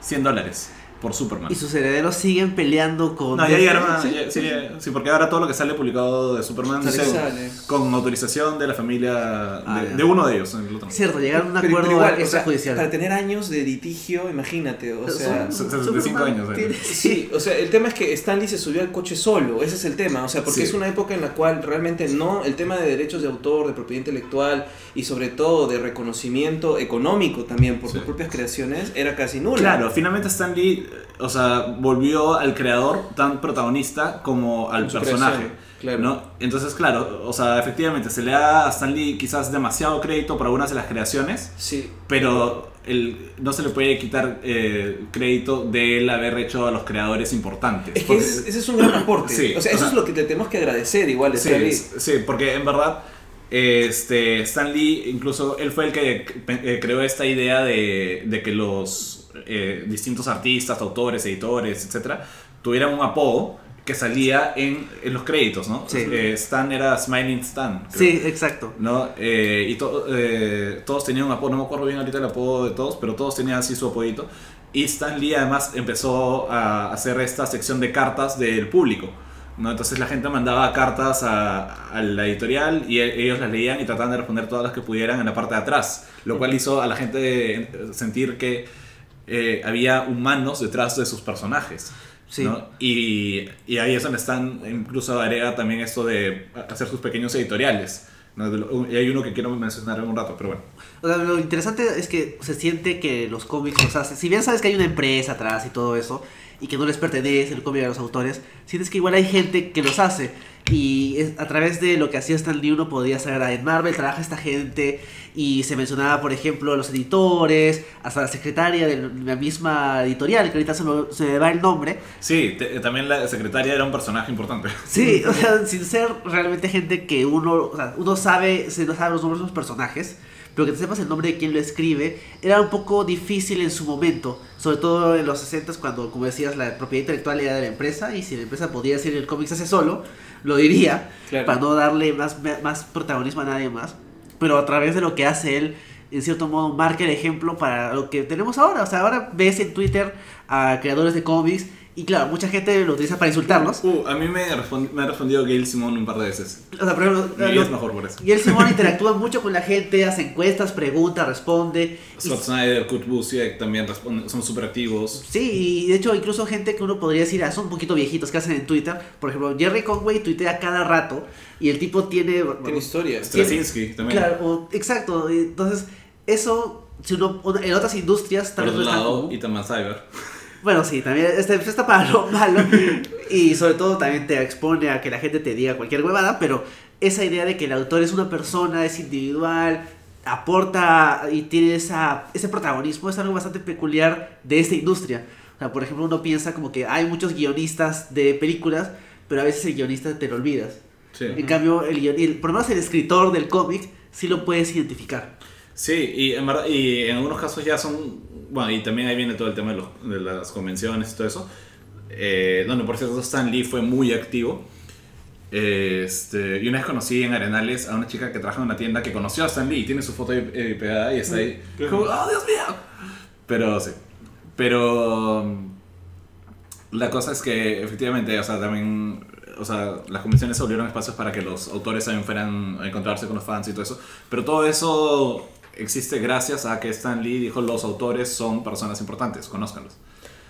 100 dólares por Superman.
Y sus herederos siguen peleando con...
No, ya llegaron a-
Sí.
sí, sí, porque ahora todo lo que sale publicado de Superman
Sale,
dice
sale.
con autorización de la familia,
Ah,
de, uno de ellos. el otro.
Cierto, llegaron a un acuerdo
pero igual, o sea,
extrajudicial.
para tener años de litigio, imagínate, o sea...
Son-
Superman
65 años, eh.
tiene-
Sí, o sea, el tema es que Stanley se subió al coche solo, ese es el tema, o sea, porque
Sí.
es una época en la cual realmente no, el tema de derechos de autor, de propiedad intelectual y sobre todo de reconocimiento económico también por
Sí.
sus propias creaciones era casi nulo.
Claro, finalmente Stan Lee, eh, o sea, volvió al creador tan protagonista como al personaje.
claro.
¿no? Entonces, claro, o sea, efectivamente se le da a Stan Lee quizás demasiado crédito por algunas de las creaciones,
Sí,
pero el, no se le puede quitar eh, crédito de él haber hecho a los creadores importantes.
es que
Porque-
es- ese es un gran aporte.
Sí,
o sea,
o
eso
sea-
es lo que le tenemos que agradecer igual a
Sí,
Stan Lee.
sí, porque en verdad este, Stan Lee, incluso él fue el que eh, creó esta idea de, de que los eh, distintos artistas, autores, editores, etcétera, tuvieran un apodo que salía en, en los créditos, ¿no?
Sí.
Eh, Stan era Smiling Stan. creo.
Sí, exacto.
¿no? Eh, y to- eh, todos tenían un apodo, no me acuerdo bien ahorita el apodo de todos, pero todos tenían así su apodito. Y Stan Lee además empezó a hacer esta sección de cartas del público. ¿no? Entonces la gente mandaba cartas a, a la editorial y e- ellos las leían y trataban de responder todas las que pudieran en la parte de atrás, lo cual hizo a la gente sentir que eh, había humanos detrás de sus personajes.
Sí.
¿no? Y, y ahí es donde están, incluso agrega también esto de hacer sus pequeños editoriales. ¿no? Y hay uno que quiero mencionar en un rato, pero bueno.
O sea, lo interesante es que se siente que los cómics los hacen. Si bien sabes que hay una empresa atrás y todo eso, y que no les pertenece el cómic a los autores, sientes que igual hay gente que los hace. Y es- a través de lo que hacía Stan Lee uno podía saber, en Marvel trabaja esta gente, y se mencionaba, por ejemplo, los editores, hasta la secretaria de la misma editorial, que ahorita se me, se me va el nombre.
Sí, te- también la secretaria era un personaje importante.
Sí, o sea, sin ser realmente gente que uno, o sea, uno sabe, se sabe los nombres de los personajes, pero que te sepas el nombre de quien lo escribe, era un poco difícil en su momento, sobre todo en los 60 cuando, como decías, la propiedad intelectual era de la empresa y si la empresa podía decir el cómic se hace solo, lo diría,
Claro.
para no darle más, más protagonismo a nadie más, pero a través de lo que hace él, en cierto modo, marca el ejemplo para lo que tenemos ahora, o sea, ahora ves en Twitter a creadores de cómics y claro, mucha gente lo utiliza para insultarlos.
Uh, a mí me, ha respondido Gail Simón un par de veces.
O sea, por ejemplo,
Mi vida
lo-
es mejor por eso.
el Simón interactúa mucho con la gente, hace encuestas, pregunta, responde. y-
Scott Snyder, Kurt Busiek también responden- son súper activos.
sí, y de hecho incluso gente que uno podría decir, ah, son un poquito viejitos que hacen en Twitter. Por ejemplo, Jerry Conway tuitea cada rato y el tipo tiene...
Tiene historia.
Straczynski también.
Claro, o- exacto. Entonces, eso, si uno, en otras industrias
Por
tal vez no
otro lado. Itaman Cyber.
Bueno, sí, también este, está para lo malo. y sobre todo también te expone a que la gente te diga cualquier huevada, pero esa idea de que el autor es una persona, es individual, aporta y tiene esa, ese protagonismo es algo bastante peculiar de esta industria. O sea, por ejemplo, uno piensa como que hay muchos guionistas de películas, pero a veces el guionista te lo olvidas.
Sí.
En cambio, el, guion- el- por lo menos el escritor del cómic sí lo puedes identificar.
Sí, y en, verdad, y en algunos casos ya son. Bueno, y también ahí viene todo el tema de, los, de las convenciones y todo eso. Eh, donde, por cierto, Stan Lee fue muy activo. Este, y una vez conocí en Arenales a una chica que trabaja en una tienda que conoció a Stan Lee y tiene su foto ahí, eh, pegada y está ahí. Como, ¡oh, Dios mío! Pero sí. Pero. mm, La cosa es que, efectivamente, o sea, también. O sea, las convenciones se volvieron espacios para que los autores también fueran a encontrarse con los fans y todo eso. Pero todo eso existe gracias a que Stan Lee dijo: los autores son personas importantes, conózcanlos.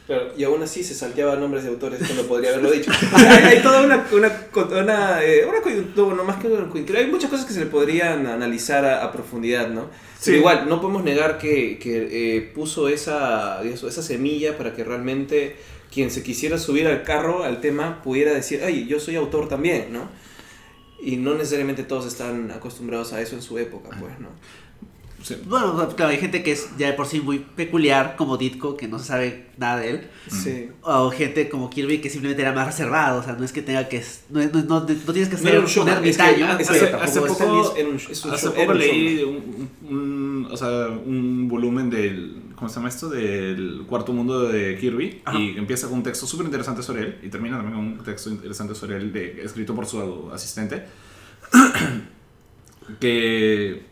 Claro, y aún así se salteaba nombres de autores que no podría haberlo dicho. Hay, hay toda una, una, una, eh, una coyuntura, no más que una coyuntura, hay muchas cosas que se le podrían analizar a, a profundidad, ¿no?
Sí.
Pero igual, no podemos negar que, que eh, puso esa, esa semilla para que realmente quien se quisiera subir al carro, al tema, pudiera decir, ay, yo soy autor también, ¿no? Y no necesariamente todos están acostumbrados a eso en su época, pues, ¿no?
Sí.
Bueno, claro, hay gente que es ya de por sí muy peculiar, como Ditko, que no se sabe nada de él.
Sí.
O gente como Kirby que simplemente era más reservado, o sea, no es que tenga que... No, no, no- no tienes que ser
un
un
es que-
ermitaño.
es
Hace-
que
hace
tampoco
poco-
Stan Lee es- era un- es un
Hace
show-
poco
era un
leí un, un- o sea, un volumen del, ¿cómo se llama esto? Del cuarto mundo de Kirby
Ajá.
y empieza con un texto súper interesante sobre él y termina también con un texto interesante sobre él de- escrito por su asistente que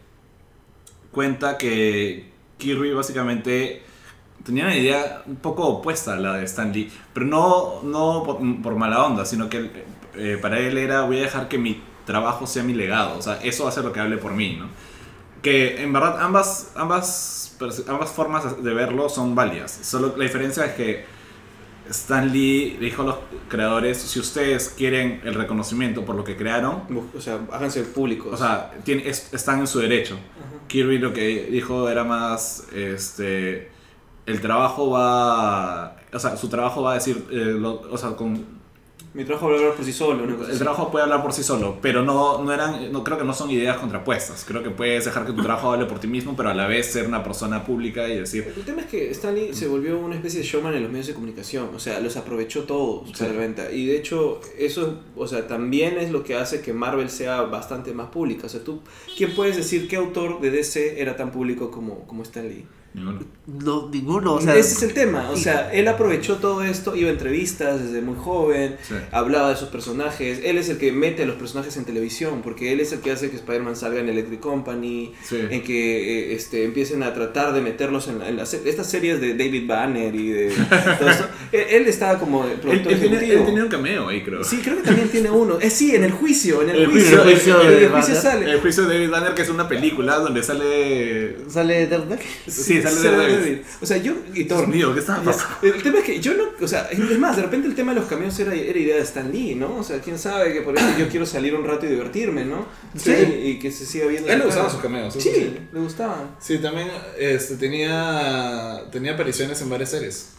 cuenta que Kirby básicamente tenía una idea un poco opuesta a la de Stan Lee, pero no, no por, por mala onda, sino que eh, para él era voy a dejar que mi trabajo sea mi legado, o sea, eso va a ser lo que hable por mí, ¿no? Que en verdad ambas, ambas, ambas formas de verlo son válidas, solo la diferencia es que Stan Lee dijo a los creadores, si ustedes quieren el reconocimiento por lo que crearon,
O sea, háganse públicos.
o sea, tiene- es- están en su derecho. Kirby lo que dijo era más, este, el trabajo va, o sea, su trabajo va a decir, eh, o sea, con,
Mi trabajo a hablar por sí solo.
el trabajo puede hablar por sí solo, pero no, no eran, no creo que no son ideas contrapuestas. Creo que puedes dejar que tu trabajo hable por ti mismo, pero a la vez ser una persona pública y decir,
El tema es que Stanley se volvió una especie de showman en los medios de comunicación, o sea, los aprovechó todos para
Sí.
la venta. Y de hecho, eso, o sea, también es lo que hace que Marvel sea bastante más pública. O sea, tú, ¿quién puedes decir qué autor de DC era tan público como, como Stan Lee?
Ninguno.
No, ninguno, o sea...
Ese es el tema, o sea, él aprovechó todo esto, iba a entrevistas desde muy joven,
Sí.
hablaba de sus personajes, él es el que mete a los personajes en televisión, porque él es el que hace que Spider-Man salga en Electric Company,
Sí.
en que eh, este, empiecen a tratar de meterlos en, la- en las, estas series de David Banner y de todo esto. él, él estaba como
Él,
productor
él él tenía un cameo ahí, creo.
Sí, creo que también tiene uno. Eh, sí, en el juicio, en el,
El
juicio.
juicio- el juicio
en
de
el juicio
Banner.
sale.
El juicio de David Banner, que es una película donde sale...
¿Sale Daredevil?
Sí, sale. Daredevil.
O sea, yo y
Dios
Thor.
mío, ¿qué estaba pasando?
El tema es que yo no, o sea, es más, de repente el tema de los cameos era, era idea de Stan Lee, ¿no? O sea, quién sabe que por eso yo quiero salir un rato y divertirme, ¿no?
Sí.
Y que se siga viendo.
Él le gustaban sus cameos,
sí. le gustaban.
Sí, también este, tenía, tenía apariciones en varias series.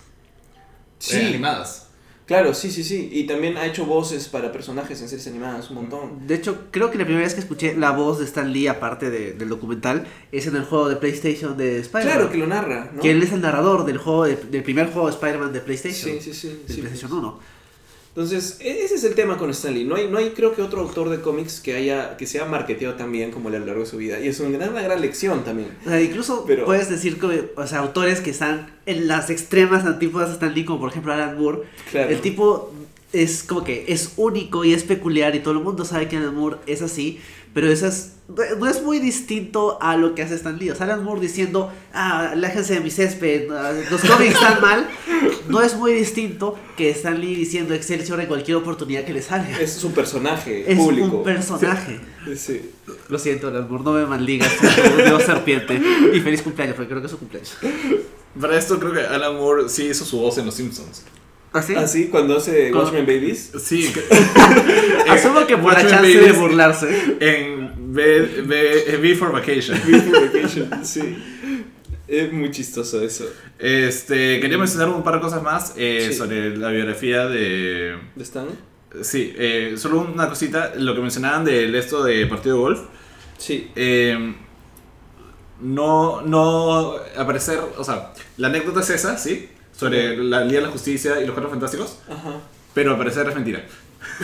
Sí.
eh, animadas.
Claro, sí, sí, sí. Y también ha hecho voces para personajes en series animadas, un montón.
De hecho, creo que la primera vez que escuché la voz de Stan Lee, aparte de- del documental, es en el juego de PlayStation de Spider-Man.
Claro que lo narra, ¿no?
Que él es el narrador del juego de- del primer juego de Spider-Man de PlayStation.
Sí, sí, sí.
De
sí,
PlayStation
pues.
1.
Entonces, e- ese es el tema con Stan Lee. No hay, no hay creo que otro autor de cómics que haya que sea marketeado tan bien como él a lo largo de su vida. Y es una gran, una gran lección también.
O sea, incluso
Pero-
puedes decir que, o sea, autores que están en las extremas antípodas de Stan Lee, como por ejemplo Alan Moore.
Claro.
El tipo es como que es único y es peculiar y todo el mundo sabe que Alan Moore es así, pero eso es, no es muy distinto a lo que hace Stan Lee. O sea, Alan Moore diciendo, ah, aléjense de mi césped, ah, los cómics están mal, no es muy distinto que Stan Lee diciendo Excelsior en cualquier oportunidad que le salga.
Es su personaje
Es
público.
un personaje.
Sí.
Lo siento, Alan Moore, no me maldigas, Dios serpiente. Y feliz cumpleaños, porque creo que es su cumpleaños.
Para esto creo que Alan Moore sí hizo su voz en Los Simpsons.
¿Así?
Así, cuando hace
Con-
Watchmen Babies.
Sí. que-
Asumo que por la chance de burlarse.
En B, B, B for Vacation.
Beautiful Vacation, sí. Es muy chistoso eso.
Este, quería mencionar un par de cosas más eh,
Sí.
sobre la biografía de...
¿De Stan?
Sí, eh, solo una cosita, lo que mencionaban del esto de partido de golf.
Sí.
Eh, no, no, al parecer, o sea, la anécdota es esa, ¿sí? Sobre la Liga de la Justicia y los Cuatro Fantásticos,
Ajá.
pero al parecer es mentira.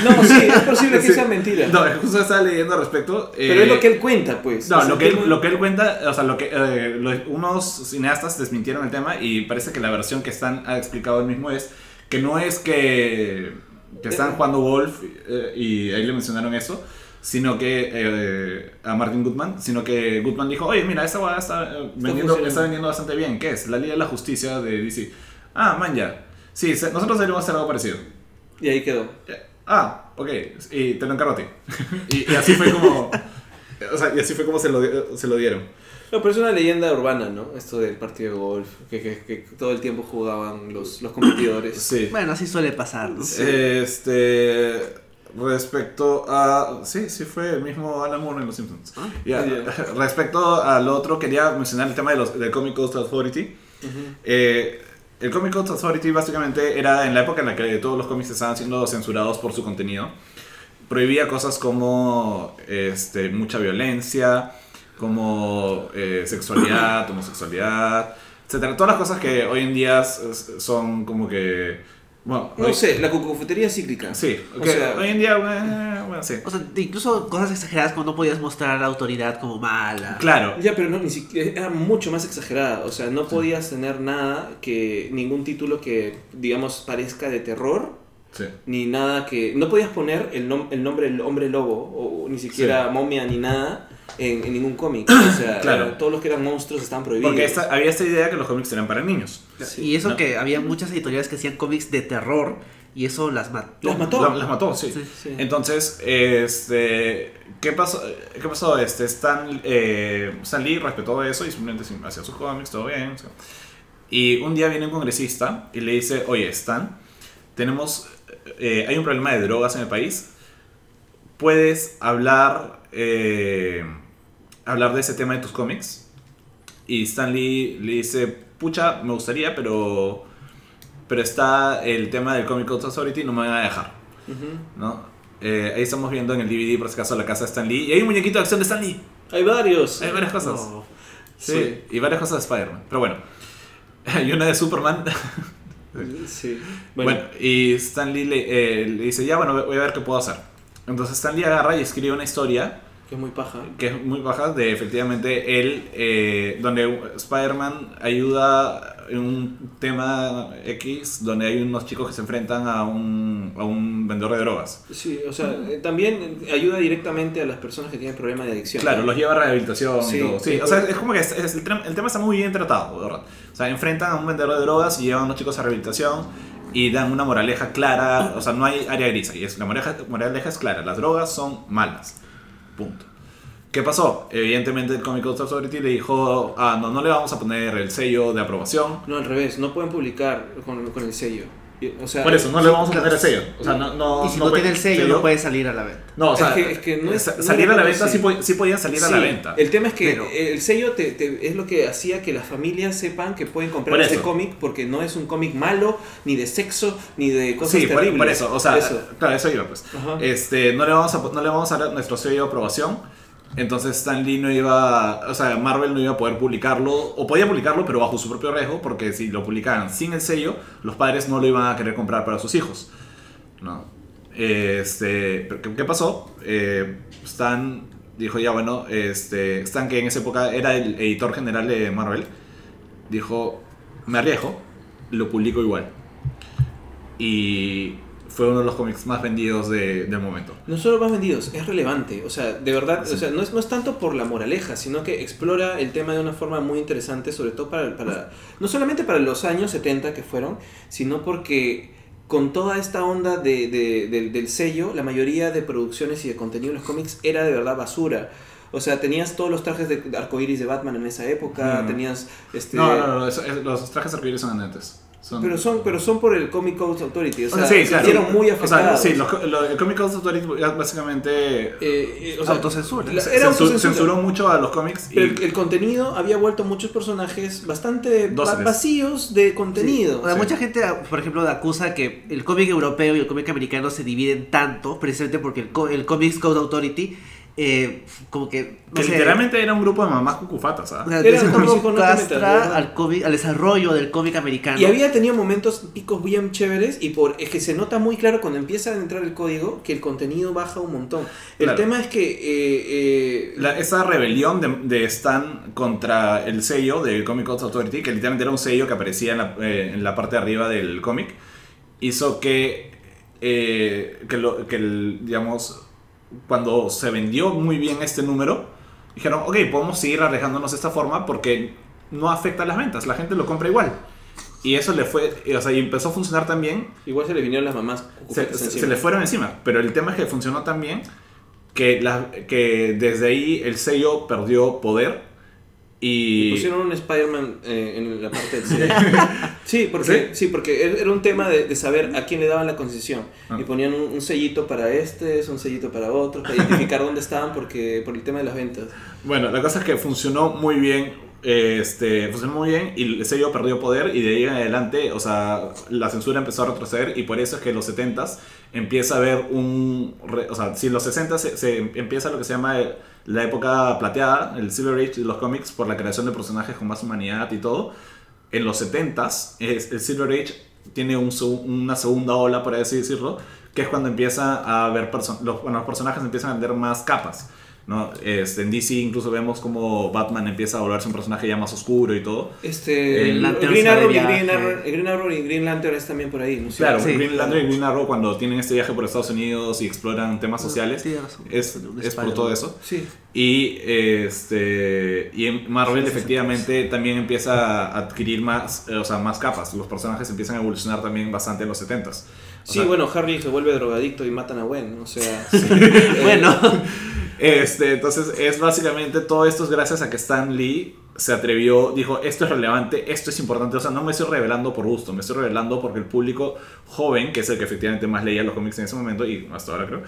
No, sí, es posible que
Sí.
sea mentira.
No, justo estaba leyendo al respecto.
pero
eh,
es lo que él cuenta, pues.
No,
O sea,
lo que, él, lo que él cuenta, o sea, lo que eh, lo- unos cineastas desmintieron el tema y parece que la versión que están ha explicado él mismo es que no es que, que están jugando Wolf eh, y ahí le mencionaron eso, sino que eh, a Martin Goodman, sino que Goodman dijo, oye, mira, esta está, eh, vendiendo,
funcionando.
está vendiendo bastante bien, ¿qué es? La Liga de la Justicia de DC. Ah, man, ya. Sí, se- nosotros deberíamos hacer algo parecido.
Y ahí quedó.
Ah, ok, y te lo encargo a ti. y, y así fue como... O sea, y así fue como se lo, se lo dieron.
No, pero es una leyenda urbana, ¿no? Esto del partido de golf, que, que- que todo el tiempo jugaban los, los competidores.
Sí.
Bueno, así suele pasar, ¿no?
Este. Respecto a. Sí, sí, fue el mismo Alan Moore en Los Simpsons.
Ah,
Ya,
ya.
Respecto al otro, quería mencionar el tema de los, del Comic Cost Authority. Eh, el Comic Cost Authority básicamente era en la época en la que todos los cómics estaban siendo censurados por su contenido. Prohibía cosas como este, mucha violencia, como eh, sexualidad, homosexualidad, etcétera. Todas las cosas que hoy en día son como que. Bueno,
No
hoy-
sé, la cucufutería cíclica.
Sí,
O sea-
hoy en día, eh, bueno, sí.
O sea, incluso cosas exageradas como no podías mostrar la autoridad como mala.
Claro,
Ya, pero no, ni siquiera, era mucho más exagerada. O sea, no podías tener nada que, ningún título que, digamos, parezca de terror,
sí.
ni nada que... No podías poner el, nom- el nombre del hombre lobo, o ni siquiera momia, ni nada, en, en ningún cómic. O sea,
Claro.
todos los que eran monstruos estaban prohibidos.
Porque esta- había esta idea que los cómics eran para niños.
Sí.
Y eso
No.
que había muchas editoriales que hacían cómics de terror y eso las mató.
Las mató.
La- las mató, sí.
Sí.
Sí.
Entonces, este, ¿qué pasó? ¿Qué pasó? Este, Stan, eh, Stan Lee respetó eso y simplemente sim- hacía sus cómics, todo bien. o sea. Y un día viene un congresista y le dice, oye, Stan, tenemos, eh, hay un problema de drogas en el país. ¿Puedes hablar, eh, hablar de ese tema en tus cómics? Y Stan Lee le dice, pucha, me gustaría, pero, pero está el tema del Comic Code Authority, no me van a dejar. ¿no? Eh, ahí estamos viendo en el DVD, por si acaso, la casa de Stan Lee. Y hay un muñequito de acción de Stan Lee.
Hay varios.
Hay varias cosas.
No.
Sí, y varias cosas de Spider-Man. Pero bueno, hay una de Superman.
Sí.
bueno.
Bueno,
y Stan Lee le, eh, le dice, ya bueno, voy a ver qué puedo hacer. Entonces Stan Lee agarra y escribe una historia
que es muy paja.
que es muy baja de efectivamente él, eh, donde Spider-Man ayuda en un tema X, donde hay unos chicos que se enfrentan a un, a un vendedor de drogas.
Sí, o sea, eh, también ayuda directamente a las personas que tienen problemas de adicción.
Claro, los lleva a rehabilitación
Sí,
y todo. Sí,
sí,
o sea, es como que es- es el, el tema está muy bien tratado, verdad. O sea, enfrentan a un vendedor de drogas y llevan a unos chicos a rehabilitación y dan una moraleja clara. O sea, no hay área gris ahí. La moraleja, moraleja es clara. Las drogas son malas. Punto. ¿Qué pasó? Evidentemente el Comic Code Authority le dijo, ah, no, no le vamos a poner el sello de aprobación.
No, al revés, no pueden publicar con, con el sello. O sea,
Por eso, no le vamos a poner el sello. O sea, no, no,
y si no,
puede-
tiene el sello, no puede salir a la venta.
No, o
Es
sea,
que- es que no es-
sa-
no
salir a la venta
si-
sí, sí podían salir a la
Sí,
venta.
El tema es que
Pero-
el sello te, te- es lo que hacía que las familias sepan que pueden comprar
Por
ese cómic porque no es un cómic malo, ni de sexo, ni de cosas
Sí, por,
terribles.
por eso, o sea,
Eso.
claro, eso iba pues.
Ajá.
Este, no le vamos a no le vamos a dar nuestro sello de aprobación. Entonces Stan Lee no iba, o sea, Marvel no iba a poder publicarlo, o podía publicarlo, pero bajo su propio riesgo, porque si lo publicaban sin el sello, los padres no lo iban a querer comprar para sus hijos. No. Este, pero ¿qué, qué pasó? Eh, Stan dijo, ya bueno, este, Stan que en esa época era el editor general de Marvel, dijo, me arriesgo, lo publico igual. Y fue uno de los cómics más vendidos de- del momento.
No solo más vendidos, es relevante. O sea, de verdad, o sea, no es, no es tanto por la moraleja, sino que explora el tema de una forma muy interesante, sobre todo para, para no solamente para los años 70 que fueron, sino porque con toda esta onda de, de- del- del sello, la mayoría de producciones y de contenido de los cómics era de verdad basura. O sea, tenías todos los trajes de arcoiris de Batman en esa época,
Mm.
tenías este
No, no, no, eso- los trajes arcoíris son antes. Son...
pero son pero son por el Comic Code Authority, o sea,
sí,
se
claro.
vieron muy
O sea,
afectados.
sí, los, el Comic Code Authority básicamente
Eh, eh, o sea,
Autocensura.
la- era autocensura.
censuró mucho a los cómics. Y,
el, el contenido había vuelto muchos personajes bastante va- vacíos de contenido.
O sea,
Sí.
mucha gente, por ejemplo, acusa que el cómic europeo y el cómic americano se dividen tanto, precisamente porque el, co- el Comics Code Authority eh, como que. no
Que
sé,
literalmente era un grupo de mamás cucufatas, ¿ah?
sea,
Era
de castra
metal,
al, cómic- al desarrollo del cómic americano.
Y había tenido momentos picos bien chéveres y por es que se nota muy claro cuando empieza a entrar el código que el contenido baja un montón. El
Claro.
tema es que eh, eh,
La- esa rebelión de, de Stan contra el sello del Comic Code Authority, que literalmente era un sello que aparecía en la, eh, en la parte de arriba del cómic, hizo que, eh, que, lo- que el, digamos, cuando se vendió muy bien este número, dijeron, ok, podemos seguir arriesgándonos de esta forma porque no afecta a las ventas, la gente lo compra igual. Y eso le fue, o sea, y empezó a funcionar también
igual se le vinieron las mamás
se, se- se le fueron encima. Pero el tema es que funcionó tan bien que, la- que desde ahí el sello perdió poder y...
Y pusieron un Spider-Man eh, en la parte del sí, porque, ¿Sí? porque era era un tema de, de saber a quién le daban la concesión.
Ah.
Y ponían un, un sellito para este, un sellito para otro, para identificar dónde estaban porque por el tema de las ventas.
Bueno, la cosa es que funcionó muy bien. Este, funcionó muy bien y el sello perdió poder y de ahí en adelante, o sea, la censura empezó a retroceder y por eso es que en los 70s empieza a haber un, o sea, si en los 60s se, empieza lo que se llama la época plateada, el Silver Age de los cómics por la creación de personajes con más humanidad y todo, en los 70s es- el Silver Age tiene una segunda ola, por así decirlo, que es cuando empieza a haber los, bueno, los personajes empiezan a tener más capas. ¿No? Este, en DC incluso vemos como Batman empieza a volverse un personaje ya más oscuro y todo.
Este,
El
el, Green Arrow y. Green Arrow, el Green Arrow y Green Lantern es también por ahí, ¿no es
Claro?
Sí.
Green Lantern y Green Arrow cuando tienen este viaje por Estados Unidos y exploran temas sociales,
Sí,
es, es por todo eso.
Sí.
Y, este, y en Marvel
Sí, sí,
efectivamente también empieza a adquirir más, eh, o sea, más capas. Los personajes empiezan a evolucionar también bastante en los 70s. O
Sí,
sea,
bueno, Harry se vuelve drogadicto y matan a Gwen, o sea...
bueno,
Este, entonces es básicamente todo esto es gracias a que Stan Lee se atrevió, dijo, esto es relevante, esto es importante, o sea, no me estoy revelando por gusto, me estoy revelando porque el público joven, que es el que efectivamente más leía los cómics en ese momento y hasta ahora creo,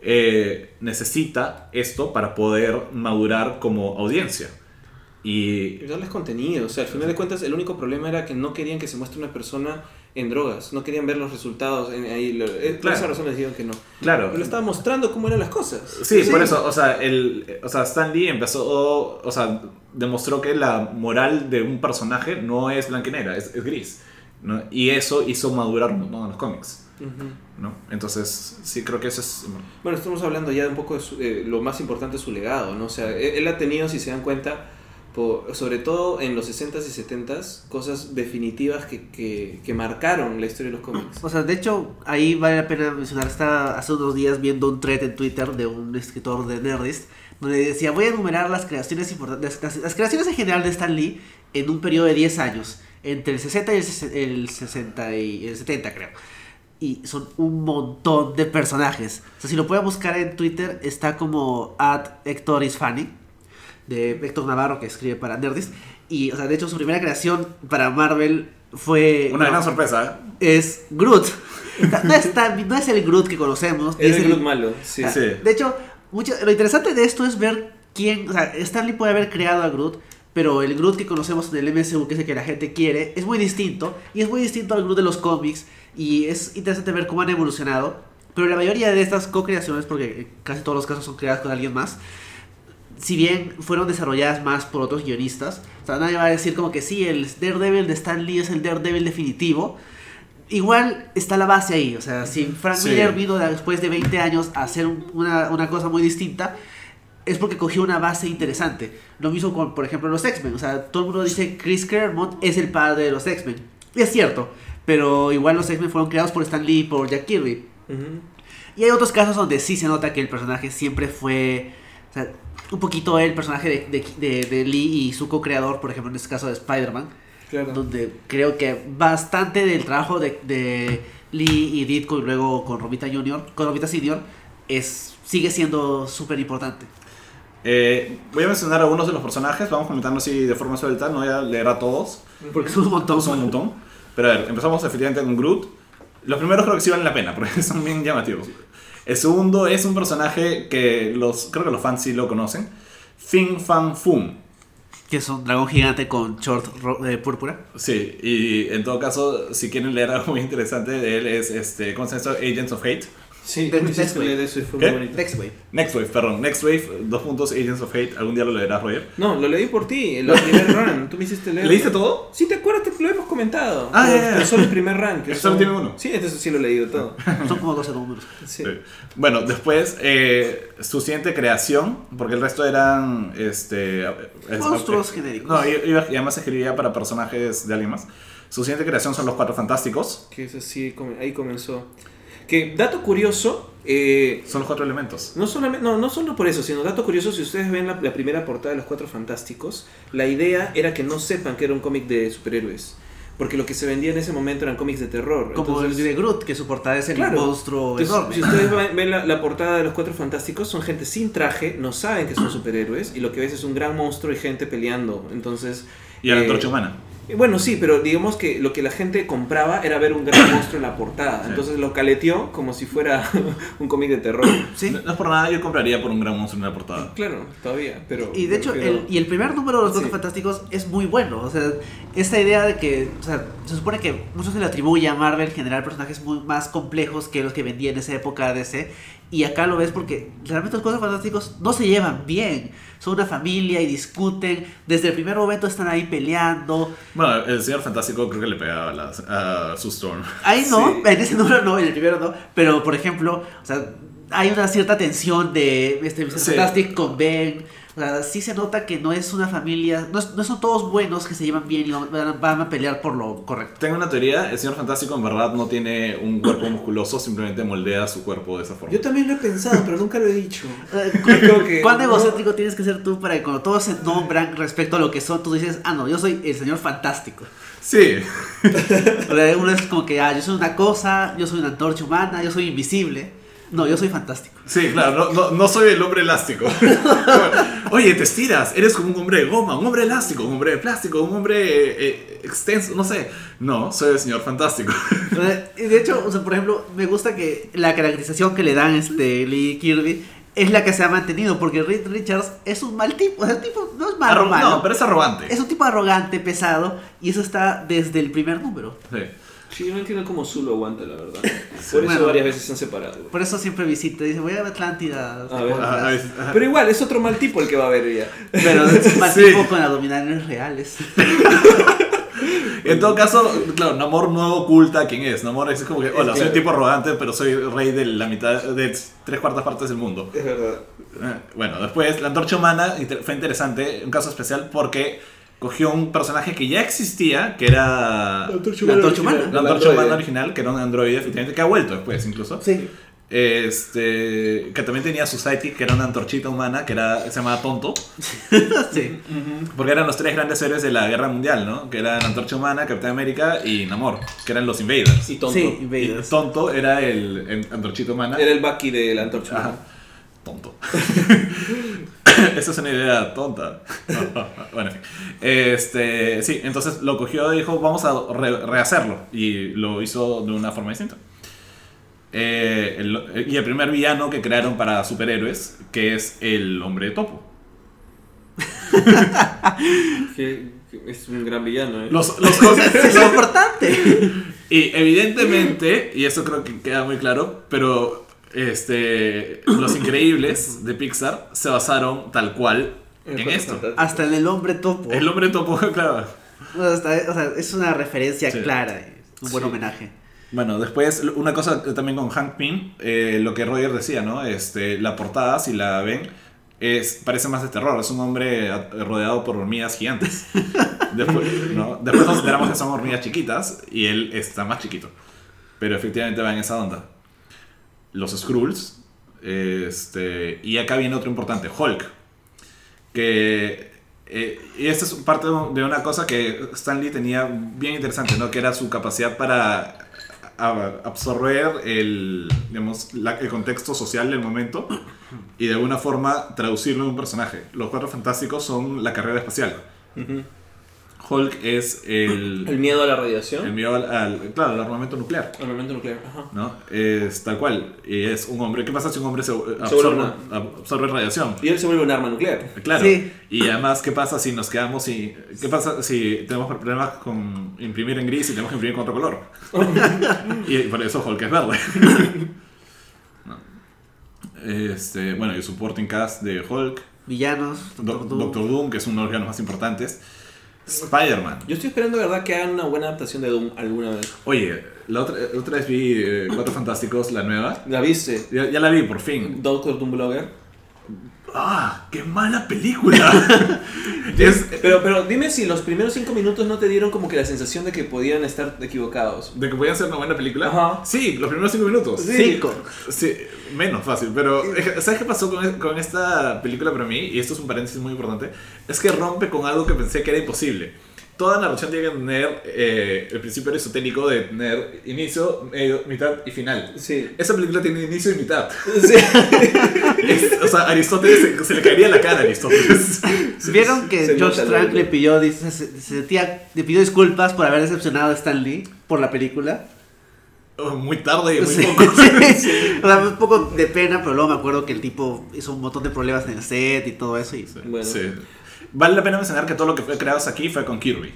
eh, necesita esto para poder madurar como audiencia. Y
Y darles contenido, o sea, al final de cuentas el único problema era que no querían que se muestre una persona en drogas, no querían ver los resultados en, ahí, lo- eh, por esa razón les dijeron que no.
claro,
Pero estaba mostrando cómo eran las cosas.
Sí, por eso, o sea, el, o sea, Stan Lee empezó, o sea, demostró que la moral de un personaje no es blanca y negra, es, es gris. ¿no? Y eso hizo madurar un montón en los cómics. ¿no? Entonces, sí, creo que eso es...
Bueno, estamos hablando ya de un poco de su- eh, lo más importante de su legado, ¿no? O sea, él, él ha tenido, si se dan cuenta, po- sobre todo en los 60s y 70s, cosas definitivas que, que, que marcaron la historia de los cómics.
o sea, de hecho, ahí vale la pena mencionar, estaba hace unos días viendo un thread en Twitter de un escritor de Nerdist, donde decía, voy a enumerar las creaciones importantes, las, las creaciones en general de Stan Lee en un periodo de 10 años, entre el 60 y el, el 60 y el 70 creo. Y son un montón de personajes. O sea, si lo pueden buscar en Twitter, está como at Héctor is funny, de Héctor Navarro, que escribe para Nerdist. Y, o sea, de hecho, su primera creación para Marvel fue...
Una
no,
gran sorpresa.
es Groot. No es, tan- no es el Groot que conocemos.
Es
es
el Groot malo, sí.
Ah,
Sí.
De hecho, mucho- lo interesante de esto es ver quién. O sea, Stanley puede haber creado a Groot, pero el Groot que conocemos en el MCU, que es el que la gente quiere, es muy distinto. Y es muy distinto al Groot de los cómics. Y es interesante ver cómo han evolucionado. Pero la mayoría de estas co-creaciones, porque en casi todos los casos son creadas con alguien más, si bien fueron desarrolladas más por otros guionistas, o sea, nadie va a decir como que sí, el Daredevil de Stan Lee es el Daredevil definitivo. Igual está la base ahí, o sea, si Frank
Sí.
Miller vino después de 20 años a hacer un- una, una cosa muy distinta, es porque cogió una base interesante. Lo mismo con, por ejemplo, los X-Men, o sea, todo el mundo dice Chris Claremont es el padre de los X-Men. Y es cierto, pero igual los X-Men fueron creados por Stan Lee y por Jack Kirby. Y hay otros casos donde sí se nota que el personaje siempre fue. O sea, un poquito el personaje de, de- de- de Lee y su co-creador, por ejemplo, en este caso de Spider-Man,
Claro.
donde creo que bastante del trabajo de, de Lee y Ditko y luego con Romita Junior, con Romita Senior, es, sigue siendo súper importante.
Eh, voy a mencionar algunos de los personajes, vamos comentando así de forma suelta, no voy a leer a todos,
Porque son un montón.
son un montón. Pero a ver, empezamos efectivamente con Groot. Los primeros creo que sí valen la pena, porque son bien llamativos. El segundo es un personaje que los creo que los fans sí lo conocen. Fin Fan Fum.
Que es un dragón gigante con short ro- eh, púrpura.
Sí, y en todo caso, si quieren leer algo muy interesante de él, es este, ¿cómo se llama esto? Agents of Hate.
Sí,
De-
me hiciste
Next Wave.
leer eso y fue
¿Qué?
muy bonito.
Next Wave.
Next Wave, perdón. Next Wave, dos puntos, Agents of Hate. Algún día lo leerás, Roger.
No, lo leí por ti, el primer run. Tú me hiciste leer.
¿Leíste todo?
Sí, ¿te acuerdas? Te lo hemos comentado.
Ah, ya, ya.
solo el primer run. que
Solo tiene uno.
Sí, entonces sí lo he leído todo.
Son como 12 números.
Sí.
Sí. Bueno, después eh, su siguiente creación, porque el resto eran este es-
Monstruos
eh,
genéricos.
No, iba- y además escribía para personajes de alguien más. Su siguiente creación son los Cuatro Fantásticos.
Que eso sí, come- ahí comenzó. Que, dato curioso, eh,
Son los cuatro elementos.
no, solamente, no, no solo por eso, sino dato curioso, si ustedes ven la, la primera portada de Los Cuatro Fantásticos, la idea era que no sepan que era un cómic de superhéroes. Porque lo que se vendía en ese momento eran cómics de terror.
Como
Entonces-
el de Groot, que su portada es el
Claro.
monstruo
Entonces,
enorme.
Si ustedes ven- ven la, la portada de los Cuatro Fantásticos, son gente sin traje, no saben que son superhéroes, y lo que ves es un gran monstruo y gente peleando. Entonces.
Y a la
eh,
antorcha humana.
Eh, Bueno, sí, pero digamos que lo que la gente compraba era ver un gran monstruo en la portada.
Sí.
Entonces lo caleteó como si fuera un cómic de terror.
Sí.
No, no es por nada, yo compraría por un gran monstruo en la portada.
Claro, todavía, pero...
Y de hecho,
pero-
el, y el primer número de los Cuatro
Sí.
Fantásticos es muy bueno. O sea, esta idea de que, o sea, se supone que muchos se le atribuye a Marvel generar personajes muy más complejos que los que vendía en esa época DC. Y acá lo ves porque realmente los Cuatro Fantásticos no se llevan bien. Son una familia y discuten. Desde el primer momento están ahí peleando.
Bueno, el señor fantástico creo que le pegaba a, las- a su Storm.
Ahí no,
Sí.
en ese número no, en el primero no. Pero, por ejemplo, o sea, hay una cierta tensión de este Mr.
Sí.
Fantastic con Ben. O sea, sí se nota que no es una familia, no, es- no son todos buenos que se llevan bien y van, van- a pelear por lo correcto.
Tengo una teoría, el señor fantástico en verdad no tiene un cuerpo musculoso, simplemente moldea su cuerpo de esa forma.
Yo también lo he pensado, pero nunca lo he dicho.
Eh,
que-
¿Cuán
no.
egocéntrico tienes que ser tú para que cuando todos se nombran respecto a lo que son, tú dices, ah, no, yo soy el señor fantástico?
Sí,
uno es como que, ah, yo soy una cosa, yo soy una antorcha humana, yo soy invisible. No, yo soy fantástico.
sí, claro, no, no, no soy el hombre elástico. Oye, te estiras, eres como un hombre de goma, un hombre elástico, un hombre de plástico, un hombre eh, eh, extenso, no sé. No, soy el señor fantástico.
Y de hecho, o sea, por ejemplo, me gusta que la caracterización que le dan este Lee Kirby es la que se ha mantenido, porque Reed Richards es un mal tipo, o sea, tipo no es malo,
Arro-
malo,
no, pero es arrogante.
es un tipo arrogante, pesado, y eso está desde el primer número.
Sí.
Sí, yo no entiendo cómo Zul lo aguanta, la verdad. Por eso varias veces se han separado.
Por eso siempre visita, dice, voy a Atlántida.
A ver,
Ah, a ajá.
Pero igual, es otro mal tipo el que va a ver ya.
Pero es un mal
Sí.
tipo con abdominales reales.
En todo caso, claro, Namor no oculta quién es. Namor es como que, hola, soy un tipo arrogante, pero soy rey de la mitad, de tres cuartas partes del mundo.
Es verdad.
Eh, Bueno, después, la antorcha humana fue interesante, un caso especial, porque cogió un personaje que ya existía, que era
La antorcha humana.
la antorcha humana original, que era un androide, efectivamente, que ha vuelto después incluso.
Sí.
Este, que también tenía su sidekick, que era una antorchita humana, que era, se llamaba Tonto,
sí.
porque eran los tres grandes héroes de la guerra mundial, ¿no? Que eran Antorcha Humana, Capitán América y Namor, que eran los Invaders.
Y tonto.
Sí,
Y
Invaders.
Tonto era el, el Antorchita Humana.
Era el Bucky de la antorcha.
Ajá. Tonto. Esa es una idea tonta. bueno. Este, sí, entonces lo cogió y dijo, vamos a re- rehacerlo. Y lo hizo de una forma distinta. Eh, el- y el primer villano que crearon para superhéroes, que es el hombre topo.
Que, que es un gran villano, ¿eh?
Los, los cosas-
Es importante.
Y evidentemente, y eso creo que queda muy claro, pero este, los increíbles de Pixar se basaron tal cual en esto.
Hasta en el hombre topo.
El hombre topo, claro.
O sea, hasta- o sea, es una referencia
Sí.
clara, un buen
Sí.
homenaje.
Bueno, después, una cosa también con Hank Pym, eh, lo que Roger decía, ¿no? Este, la portada, si la ven, es, parece más de terror. Es un hombre rodeado por hormigas gigantes. Después, ¿no? Después nos enteramos que son hormigas chiquitas y él está más chiquito. Pero efectivamente va en esa onda. Los Skrulls. Este, y acá viene otro importante, Hulk. Que... eh, y esta es parte de una cosa que Stanley tenía bien interesante, ¿no? Que era su capacidad para absorber el, digamos, la- el contexto social del momento y de alguna forma traducirlo en un personaje. Los Cuatro Fantásticos son la carrera espacial.
Ujú.
Hulk es el,
El miedo a la radiación.
el miedo al, al- claro, al armamento nuclear.
Armamento nuclear. Ajá.
¿no? Es tal cual. Y es un hombre. ¿Qué pasa si un hombre se,
vuelve
absorbe, absorbe radiación?
Y él se vuelve un arma nuclear.
Claro.
Sí.
Y además, ¿qué pasa si nos quedamos y qué pasa si tenemos problemas con imprimir en gris y tenemos que imprimir con otro color? y por eso Hulk es verde. Este, bueno, y el supporting cast de Hulk,
Villanos,
Do-
Doctor Doom.
Doctor Doom, que es uno de los villanos más importantes, Spider-Man.
Yo estoy esperando de verdad que hagan una buena adaptación de Doom alguna vez.
Oye, la otra, la otra vez vi eh, Cuatro Fantásticos, la nueva.
¿La viste?
Ya, ya la vi, por fin.
Doctor Doom Blogger.
¡Ah! ¡Qué mala película! es,
Pero, pero dime si los primeros cinco minutos no te dieron como que la sensación de que podían estar equivocados.
¿De que podía ser una buena película?
Ajá.
Sí, los primeros cinco minutos.
Sí.
Cinco.
Sí, menos fácil, pero ¿sabes qué pasó con, con esta película para mí? Y esto es un paréntesis muy importante. Es que rompe con algo que pensé que era imposible. Toda narración tiene que tener eh, el principio aristotélico de tener inicio, medio, mitad y final.
Sí.
Esa película tiene inicio y mitad.
Sí.
Es- o sea, Aristóteles se, se le caería la cara a Aristóteles.
¿Vieron que
Se
Trank
lo-
le pidió, dice, se, se sentía- le pidió disculpas por haber decepcionado a Stan Lee por la película?
Oh, muy tarde y muy
Sí.
poco.
O sea, un poco de pena, pero luego me acuerdo que el tipo hizo un montón de problemas en el set y todo eso. Y,
Bueno.
Vale la pena mencionar que todo lo que fue creado aquí fue con Kirby.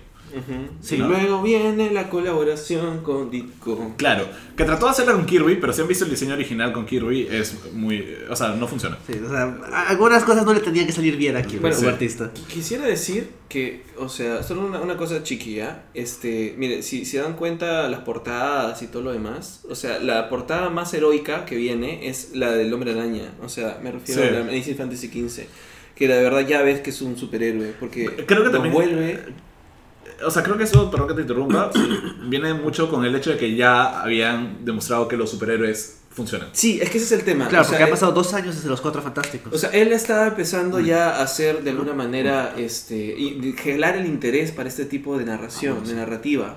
Sí.
Y luego viene la colaboración con Ditko.
Claro, que trató de hacerla con Kirby, pero si han visto el diseño original con Kirby, es muy. O sea, no funciona.
sí, o sea, a- algunas cosas no le tenían que salir bien aquí
Bueno,
como
sí.
artista.
Quisiera decir que, o sea, solo una, una cosa chiquilla. Este, mire, si se dan cuenta las portadas y todo lo demás, o sea, la portada más heroica que viene es la del Hombre Araña. O sea, me refiero
Sí.
a la Amazing Fantasy XV. Que de verdad ya ves que es un superhéroe. Porque
Creo que
lo
también-
vuelve.
O sea, creo que eso, perdón que te interrumpa, viene mucho con el hecho de que ya habían demostrado que los superhéroes funcionan.
Sí, es que ese es el tema.
Claro,
o sea,
porque han
eh,
pasado dos años desde los Cuatro Fantásticos.
O sea, él estaba empezando ya a hacer de alguna manera, este, y de gelar el interés para este tipo de narración, de narrativa.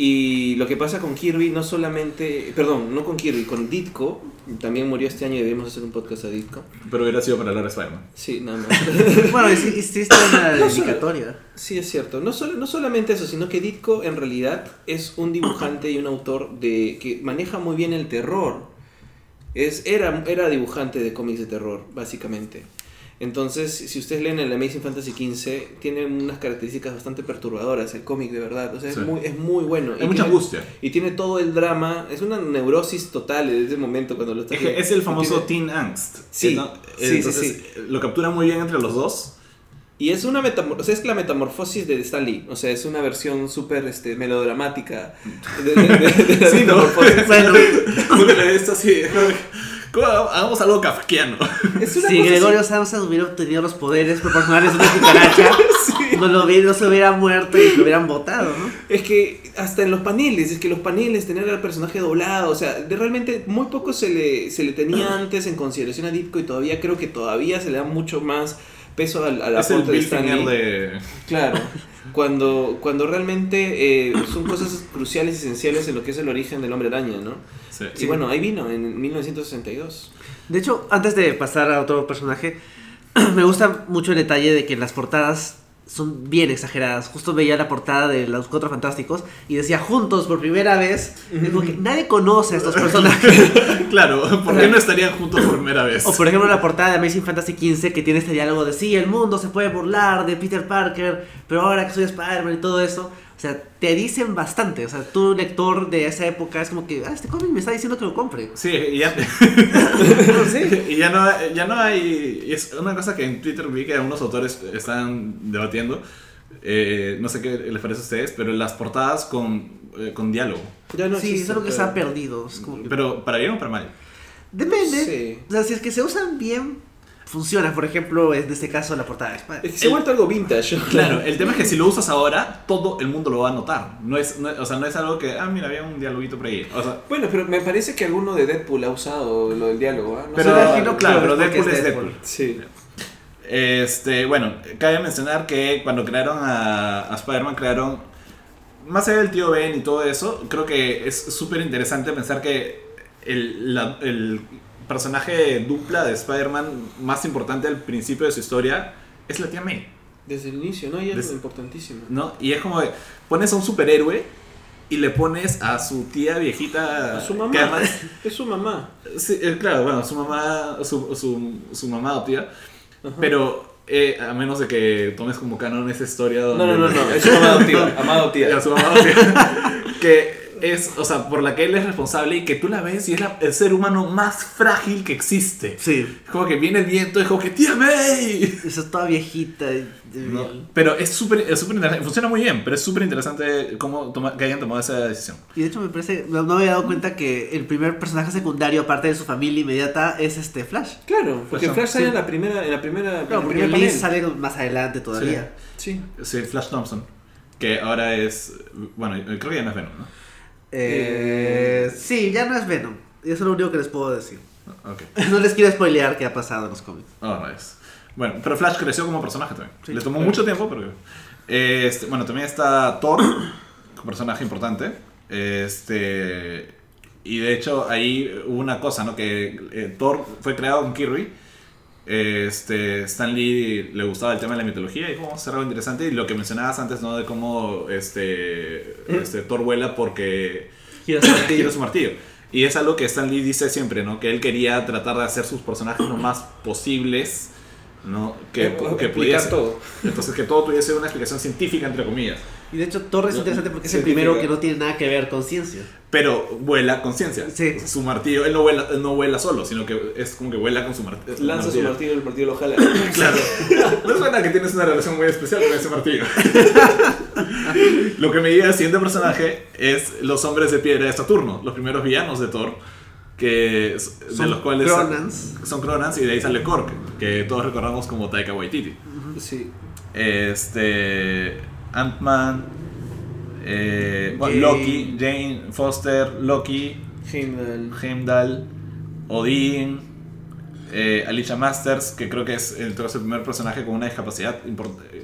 Y lo que pasa con Kirby, no solamente, perdón, no con Kirby, con Ditko, también murió este año y debemos hacer un podcast a Ditko.
Pero hubiera sido para hablar de Spider-Man.
Sí, nada más.
bueno, hici- hiciste una
No
dedicatoria.
Sí, es cierto. No, solo, no solamente eso, sino que Ditko en realidad es un dibujante y un autor de que maneja muy bien el terror. Es, era, era dibujante de cómics de terror, básicamente. Entonces, si ustedes leen el Amazing Fantasy XV, tiene unas características bastante perturbadoras el cómic, de verdad. O sea,
Sí.
es, muy, es muy bueno.
Hay
Y
mucha
tiene-
angustia.
Y tiene todo el drama. Es una neurosis total en ese momento cuando lo estás
Es, es el famoso
tiene-
teen angst.
Sí,
¿no?
sí, sí,
Entonces,
sí.
Lo captura muy bien entre los dos.
Y es una metamor o sea, es la metamorfosis de Stan Lee. O sea, es una versión súper este, melodramática de, de- de- de la
Sí, ¿no?
metamorfosis.
Bueno,
esto así. ¿Cómo Hagamos algo
una
si Gregorio
así-
Samsa hubiera tenido los poderes proporcionales de una cucaracha, no, lo hubiera- no se hubiera muerto y lo hubieran botado, ¿no?
Es que hasta en los paneles, es que los paneles, tener al personaje doblado, o sea, de realmente muy poco se le, se le tenía antes en consideración a Ditko y todavía creo que todavía se le da mucho más peso al, al
Es el
de
Bill
Stan
Finger
Lee.
de.
Claro, cuando, cuando realmente eh, son cosas cruciales y esenciales en lo que es el origen del hombre araña, ¿no?
Sí.
Y bueno, ahí vino, en 1962.
De hecho, antes de pasar a otro personaje, me gusta mucho el detalle de que las portadas son bien exageradas. Justo veía la portada de los Cuatro Fantásticos y decía juntos por primera vez. Y como que nadie conoce a estos personajes.
Claro, ¿por qué no estarían juntos por primera vez?
O por ejemplo la portada de Amazing Fantasy XV que tiene este diálogo de sí, el mundo se puede burlar de Peter Parker, pero ahora que soy Spider-Man y todo eso. O sea, te dicen bastante. O sea, tú lector de esa época es como que, ah, este cómic me está diciendo que lo compre.
Sí, y ya,
Sí.
y ya, no, ya no hay... y Es una cosa que en Twitter vi que algunos autores están debatiendo. eh, no sé qué les parece a ustedes, pero las portadas con, eh, con diálogo.
Ya no
sí, es
existe,
algo que se
pero-
ha perdido. Es como que-
Pero para bien o para mal.
Depende.
Sí.
O sea, si es que se usan bien, funciona. Por ejemplo, en este caso la portada de Spider.
Es que se ha vuelto algo vintage.
Claro, el tema es que si lo usas ahora, todo el mundo lo va a notar. No es, no- o sea, no es algo que, ah, mira, había un dialoguito por ahí. O sea,
Bueno, pero me parece que alguno de Deadpool ha usado lo del diálogo, ¿ah? No
pero,
sé.
claro, pero Deadpool
es
es
Deadpool.
Deadpool.
Sí.
Este, bueno, cabe mencionar que cuando crearon a, a Spider-Man, crearon, más allá del tío Ben y todo eso, creo que es súper interesante pensar que el, la- el personaje dupla de Spider-Man más importante al principio de su historia es la tía May,
Desde el inicio, ¿no? Y es importantísimo.
¿no? Y es como pones a un superhéroe y le pones a su tía viejita,
A su
que
mamá.
además-
Es su mamá.
Sí, eh, claro, bueno, su mamá, su, su, su mamá adoptiva,
Ajá.
pero eh, a menos de que tomes como canon esa historia
No,
donde...
no, no, no. Es su mamá adoptiva. Amada adoptiva.
Ya, su que es, o sea, por la que él es responsable y que tú la ves y es la- el ser humano más frágil que existe.
Sí.
Es como que viene el viento, es como que ¡Tía May!
Esa es toda viejita. y-
No, pero es súper es súper interesante, funciona muy bien, pero es súper interesante cómo toma- que hayan tomado esa decisión.
Y de hecho me parece, no, no me había dado cuenta que el primer personaje secundario, aparte de su familia inmediata, es este Flash.
Claro, porque
Pues,
Flash sale
sí.
en la primera, en la primera, el
porque
primer
Liz sale más adelante todavía.
Sí.
Sí, Flash Thompson, que ahora es, bueno, creo que ya no es Venom, ¿no?
Eh, sí, ya no es Venom. Y eso es lo único que les puedo decir.
Ok.
No les quiero spoilear qué ha pasado en los cómics.
Oh, nice. Bueno, pero Flash creció como personaje también.
Sí.
Le tomó mucho tiempo, pero... Este, bueno, también está Thor, personaje importante. Este... Y de hecho ahí hubo una cosa, ¿no? Que eh, Thor fue creado con Kirby. Este, Stan Lee le gustaba el tema de la mitología y dijo, vamos a hacer algo interesante. Y lo que mencionabas antes, ¿no? De cómo este, este Thor vuela porque
Gira su martillo.
gira su martillo. Y es algo que Stan Lee dice siempre, ¿no? Que él quería tratar de hacer sus personajes lo más posibles, ¿no? Que,
Eh,
que pudiese.
todo.
Entonces que todo tuviese una explicación científica, entre comillas.
Y de hecho, Thor es interesante porque es el primero que no tiene nada que ver con ciencia.
Pero vuela con ciencia.
Sí.
Su martillo, él no vuela, él no vuela solo, sino que es como que vuela con su martillo.
Lanza su martillo y el martillo lo jala.
Claro. No suena que tienes una relación muy especial con ese martillo. Lo que me diga el siguiente personaje es los hombres de piedra de Saturno, los primeros villanos de Thor, que es- de
Son
los cuales
Cronans.
son Cronans y de ahí sale Korg, que todos recordamos como Taika Waititi.
Sí.
Este Ant-Man, eh, bueno. Loki, Jane Foster, Loki,
Heimdall.
Heimdall, Odin, eh, Alicia Masters, que creo que es el, creo que es el primer personaje con una discapacidad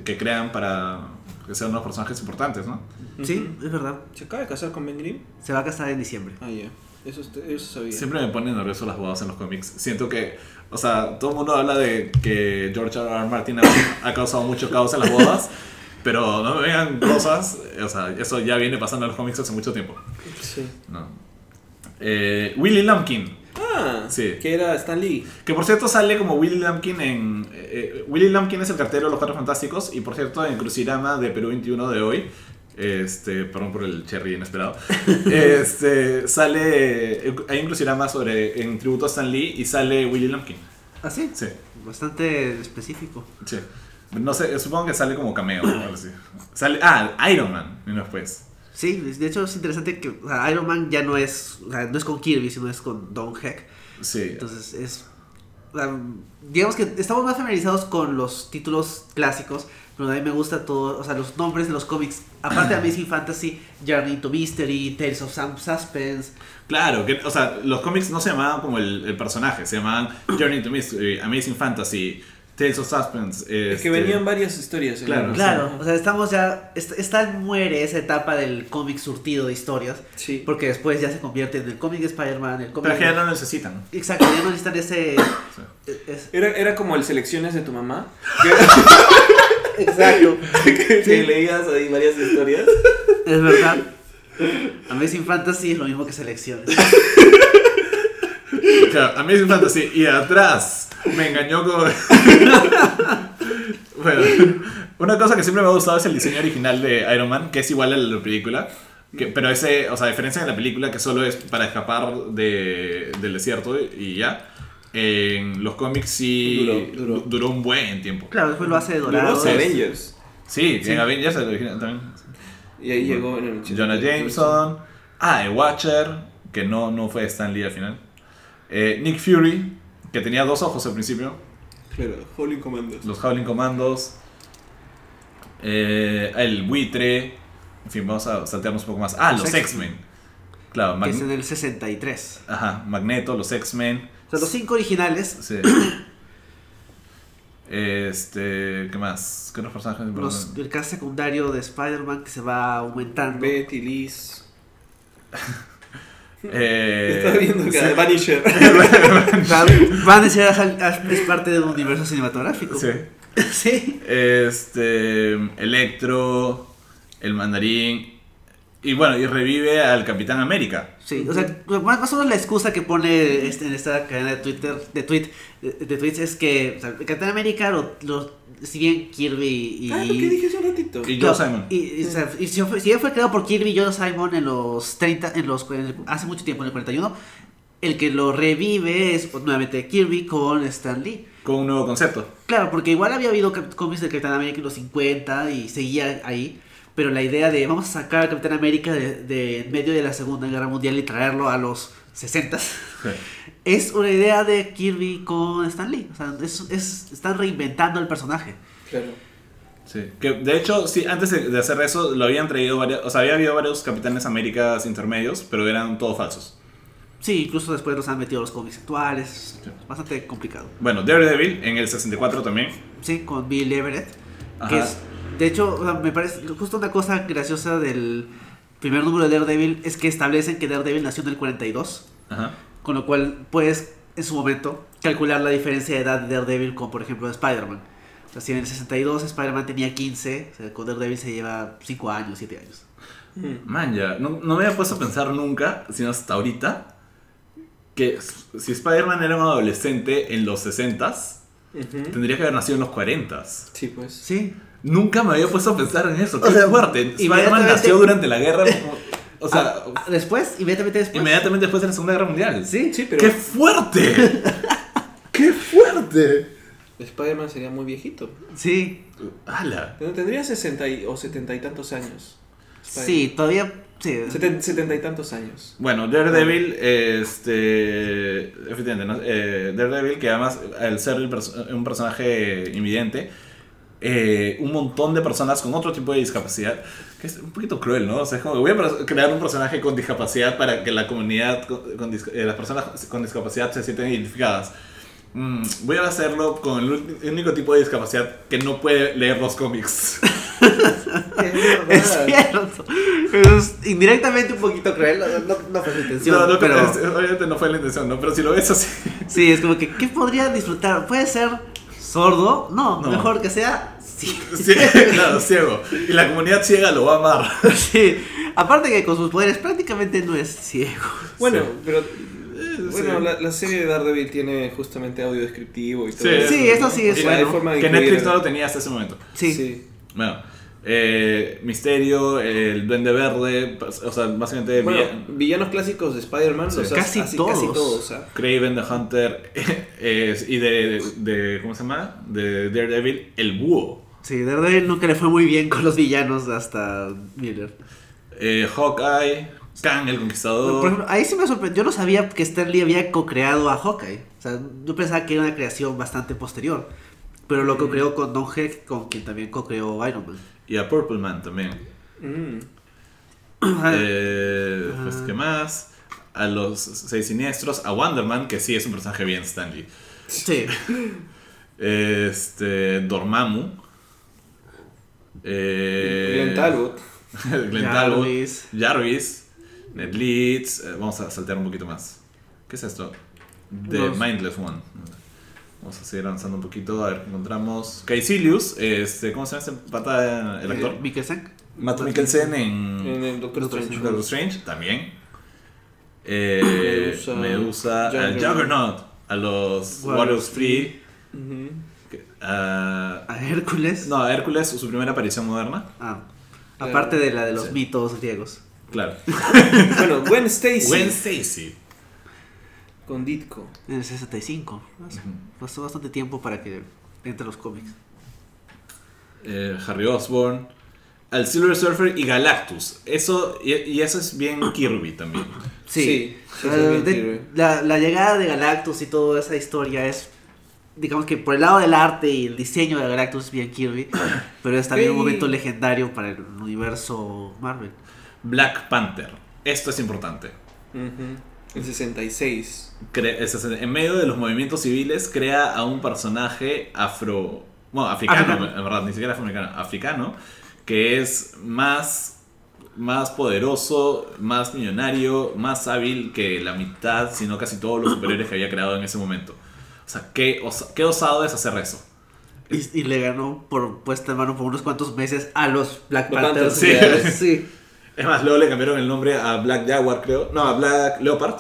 que crean para que sean unos personajes importantes, ¿no?
Sí, es verdad.
¿Se acaba de casar con Ben Grimm?
Se va a casar en diciembre.
Ah, ya. Eso, usted- eso sabía.
Siempre me ponen nervioso las bodas en los cómics. Siento que, o sea, todo el mundo habla de que George R. R. Martin ha, ha causado mucho caos en las bodas, pero no me vengan cosas, o sea, eso ya viene pasando en los cómics hace mucho tiempo.
Sí.
¿no? Eh, Willy Lumpkin,
Ah,
Sí.
que era Stan Lee.
Que por cierto sale como Willy Lumpkin en. eh, eh, Willy Lumpkin es el cartero de los Cuatro Fantásticos. Y por cierto, en Crucirama de Perú 21 de hoy. Este, perdón por el cherry inesperado. este, sale. Hay un Crucirama sobre. En tributo a Stan Lee y sale Willy Lumpkin.
¿Ah, sí?
Sí,
Bastante específico.
sí. No sé, supongo que sale como cameo. Sale, ah, Iron Man, y no después.
Sí, de hecho es interesante que o sea, Iron Man ya no es, o sea, no es con Kirby, sino es con Don Heck.
Sí.
Entonces es... o sea, digamos que estamos más familiarizados con los títulos clásicos, pero a mí me gusta todo, o sea, los nombres de los cómics. Aparte de Amazing Fantasy, Journey to Mystery, Tales of Some Suspense.
Claro, que, o sea, los cómics no se llamaban como el, el personaje, se llamaban Journey to Mystery, Amazing Fantasy, Tales of Suspense.
Es
este,
que venían varias historias.
Claro.
Claro, o sea, estamos ya... est- Está muere esa etapa del cómic surtido de historias,
Sí.
porque después ya se convierte en el cómic de Spider-Man, el cómic...
Pero que ya no necesitan.
Exacto, ya no necesitan ese...
Sí.
es-
Era, era como el selecciones de tu mamá.
exacto.
Que,
Sí.
leías ahí varias historias.
Es verdad. Amazing Fantasy es lo mismo que selecciones.
Claro, Amazing Fantasy y atrás me engañó con. bueno, una cosa que siempre me ha gustado es el diseño original de Iron Man, que es igual al de la película. Que, pero ese, o sea, a diferencia de la película que solo es para escapar de, del desierto y ya. En los cómics sí
Duró, duró.
duró un buen tiempo.
Claro, después lo hace
Duró
dorado.
los Avengers.
Sí,
Sí.
en Avengers el original también.
Y ahí llegó en el 80.
Jonah Jameson. Ah, el Watcher, que no, no fue Stan Lee al final. Eh, Nick Fury, que tenía dos ojos al principio.
Claro, Holy Commandos.
Los Howling Commandos. eh, el buitre. En fin, vamos a saltearnos un poco más. Ah,
Los
los
X-Men.
Claro,
Que es
Mag-
en el 63.
Ajá, Magneto, los X-Men.
O sea, los cinco originales,
Sí. Este, ¿qué más? ¿Qué otros personajes
los, el cast secundario de Spider-Man que se va aumentando.
Betty, Liz.
Eh,
Estaba viendo que
sí.
Vanisher.
Va- Van a ser es parte de un universo cinematográfico.
Sí.
Sí.
Este, Electro, el Mandarín. Y bueno, y revive al Capitán América.
Sí, o sea, más, más o menos la excusa que pone este, en esta cadena de Twitter, de tweet, de, de tweets es que o sea, el Capitán América lo, lo si bien Kirby y...
Ah, lo que dije hace un ratito.
Y Joe Simon.
Y, y, o sea, y si, fue, si bien fue creado por Kirby y Joe Simon en los 30, en los, en el- hace mucho tiempo, en el 41, el que lo revive es nuevamente Kirby con Stan Lee.
Con un nuevo concepto.
Claro, porque igual había habido cómics de Capitán América en los 50 y seguía ahí. Pero la idea de vamos a sacar a Capitán América de, de medio de la Segunda Guerra Mundial y traerlo a los 60 es una idea de Kirby con Stan Lee. O sea, es, es- están reinventando el personaje.
Claro.
Sí. Que de hecho, sí, antes de, de hacer eso, lo habían traído varios. O sea, había habido varios Capitanes Américas intermedios, pero eran todos falsos.
Sí, incluso después los han metido a los cómics actuales. Bastante complicado.
Bueno, Daredevil en el 64 también.
Sí, con Bill Everett. Que
Ajá.
es, de hecho, o sea, me parece justo una cosa graciosa del primer número de Daredevil es que establecen que Daredevil nació en el 42.
Ajá.
Con lo cual puedes, en su momento, calcular la diferencia de edad de Daredevil con, por ejemplo, de Spider-Man. O sea, si en el 62 Spider-Man tenía 15, o sea, con Daredevil se lleva 5 años, 7 años.
Mm.
Man, ya, no, no me había puesto a pensar nunca, sino hasta ahorita, que si Spider-Man era un adolescente en los 60s,
Ujú.
tendría que haber nacido en los 40s.
Sí, pues.
Sí.
Nunca me había puesto a pensar en eso. Qué
O sea,
fuerte. Spider-Man nació durante la guerra. O sea,
Ah, después, inmediatamente después.
inmediatamente después de la Segunda Guerra Mundial.
Sí,
Sí, pero
¡Qué fuerte! ¡Qué fuerte!
Spider-Man sería muy viejito.
Sí.
¡Hala!
Tendría 60 y- o 70 y tantos años.
Sí, todavía. Sí.
Seten- 70 y tantos años.
Bueno, Daredevil, este. Efectivamente, ¿no? Eh, Daredevil, que además, al ser el perso- un personaje invidente, eh, un montón de personas con otro tipo de discapacidad, que es un poquito cruel, ¿no? O sea, es como, voy a crear un personaje con discapacidad para que la comunidad, con, con eh, las personas con discapacidad se sientan identificadas. Mm, voy a hacerlo con el único tipo de discapacidad que no puede leer los cómics.
Es cierto. Es indirectamente un poquito cruel. No, no, no fue su intención.
No, no,
pero.
es- obviamente no fue la intención, ¿no? Pero si lo ves así.
Sí, es como que. ¿Qué podría disfrutar? ¿Puede ser sordo? No,
No.
mejor que sea. Sí.
Cie- claro, ciego. Y la comunidad ciega lo va a amar.
Sí. Aparte que con sus poderes prácticamente no es ciego.
Bueno,
Sí.
pero.
Eh,
Bueno,
sí.
la, la serie de Daredevil tiene justamente audio descriptivo y todo
Sí.
eso.
Sí, eso sí es bueno.
forma de
Que Netflix no lo tenía hasta ese momento.
Sí.
Sí.
Bueno, eh, Misterio, el Duende Verde, o sea, básicamente
Bueno, villanos clásicos de Spider-Man,
Sí.
o sea,
Casi
así,
todos.
Casi todos, ¿ah?
Craven the Hunter eh, y de, de- ¿Cómo se llama? De Daredevil, el Búho.
Sí, Daredevil nunca le fue muy bien con los villanos hasta Miller.
Eh, Hawkeye, Kang el
Por
Conquistador.
ejemplo, ahí sí me sorprendió. Yo no sabía que Stan Lee había co-creado a Hawkeye. O sea, yo pensaba que era una creación bastante posterior. Pero lo co-creó con Don Heck, con quien también co-creó Iron Man.
Y a Purple Man también.
Mm.
Eh, pues,
Ah.
¿qué más? A los seis siniestros, a Wonder Man, que sí es un personaje bien Stanley.
Sí.
Este, Dormammu. Eh,
Glenn Talbot.
Glenn Talbot.
Jarvis.
Jarvis. Ned Leeds. eh, vamos a saltear un poquito más. ¿Qué es esto? The Mindless One. Vamos a seguir avanzando un poquito. A ver qué encontramos. Caecilius. Este, ¿Cómo se llama este pata, el actor?
Eh, Mikkelsen.
Matt Mikkelsen en,
En el Doctor
Doctor
Strange.
Doctor Strange. También. Eh,
Medusa,
Medusa. al
Juggernaut.
A los
Warriors
Free.
Ujú.
que- a-
A Hércules.
no, a Hércules, su primera aparición moderna.
Ah, aparte de la de los
Sí.
mitos griegos.
Claro.
Bueno, Gwen Stacy.
Gwen Stacy.
Con Ditko.
En el 65. Pasó- Pasó bastante tiempo para que entre los cómics.
eh, Harry Osborn, al Silver Surfer y Galactus. Eso, y, y eso es bien Kirby también.
Sí. De-
Kirby.
la, la llegada de Galactus y toda esa historia es, digamos que por el lado del arte y el diseño de Galactus es bien Kirby, pero es también un momento legendario para el universo Marvel.
Black Panther. Esto es importante.
El 66.
Cre- es- es- en medio de los movimientos civiles, crea a un personaje afro. Bueno, africano,
Africano.
en verdad, ni siquiera afroamericano. Africano, que es más, más poderoso, más millonario, más hábil que la mitad, sino casi todos los superiores que había creado en ese momento. O sea, qué, osa- qué osado es hacer eso.
Y, y le ganó por puesta en mano por unos cuantos meses a los Black. Panthers,
sí.
sí.
Es más, luego le cambiaron el nombre a Black Jaguar, creo. No, a Black Leopard.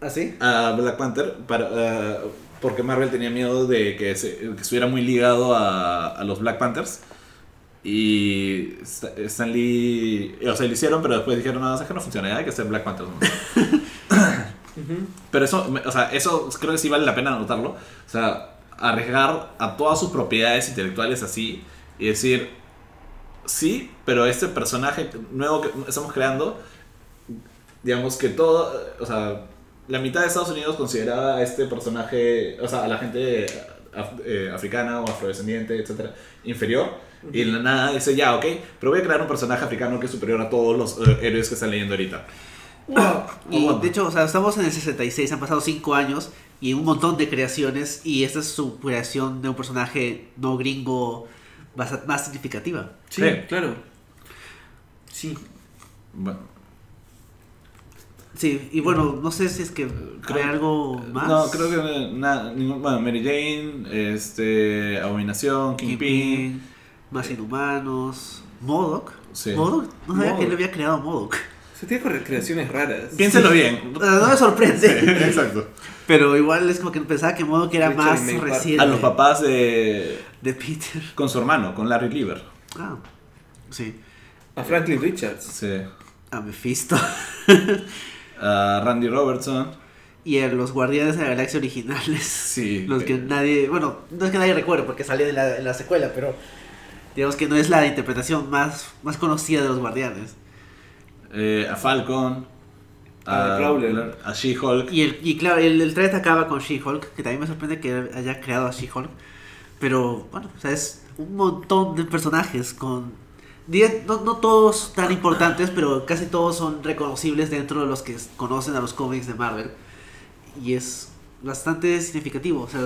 ¿Así?
A Black Panther para, eh, porque Marvel tenía miedo de que, se, que estuviera muy ligado a, a los Black Panthers. Y Sta- Stan Lee, o sea, lo hicieron, pero después dijeron, no, es que no funciona, hay que hacer Black Panthers. ¿no?".
Ujú.
Pero eso, o sea, eso creo que sí vale la pena anotarlo. O sea, arriesgar a todas sus propiedades intelectuales así y decir, sí, pero este personaje nuevo que estamos creando, digamos que todo, o sea, la mitad de Estados Unidos consideraba a este personaje, o sea, a la gente af- eh, africana o afrodescendiente, etcétera, inferior. Y en la nada dice, ya, ok, pero voy a crear un personaje africano que es superior a todos los eh, héroes que están leyendo ahorita.
Y de hecho, o sea, estamos en el 66, han pasado 5 años y un montón de creaciones y esta es su creación de un personaje no gringo más, más significativa.
Sí, claro. Sí.
Bueno,
Sí, y bueno, no sé si es que
Creo-
hay algo más.
No, creo que nada, ningún- bueno, Mary Jane, este, Abominación, Kingpin.
Más inhumanos. Modoc.
Sí.
Modoc, no sabía que
Modok.
él había creado Modoc.
Se tiene creaciones raras.
Piénselo bien.
No me sorprende.
Exacto.
Pero igual es como que pensaba que Modoc era
Richard
más reciente.
A los papás de.
De Peter.
con su hermano, con Larry Lieber.
Ah, sí.
A Franklin Richards.
Sí.
A Mephisto.
A Randy Robertson.
y a los Guardianes de la Galaxia originales.
Sí.
Los que nadie, bueno, no es que nadie recuerde porque salía en la, en la secuela, pero digamos que no es la interpretación más, más conocida de los Guardianes.
Eh, a Falcon.
A Prowler.
A She-Hulk.
Y, el, y claro, el, el trailer acaba con She-Hulk, que también me sorprende que haya creado a She-Hulk. Pero bueno, o sea, es un montón de personajes con... diga- No, no todos tan importantes, pero casi todos son reconocibles dentro de los que conocen a los cómics de Marvel. Y es bastante significativo. O sea,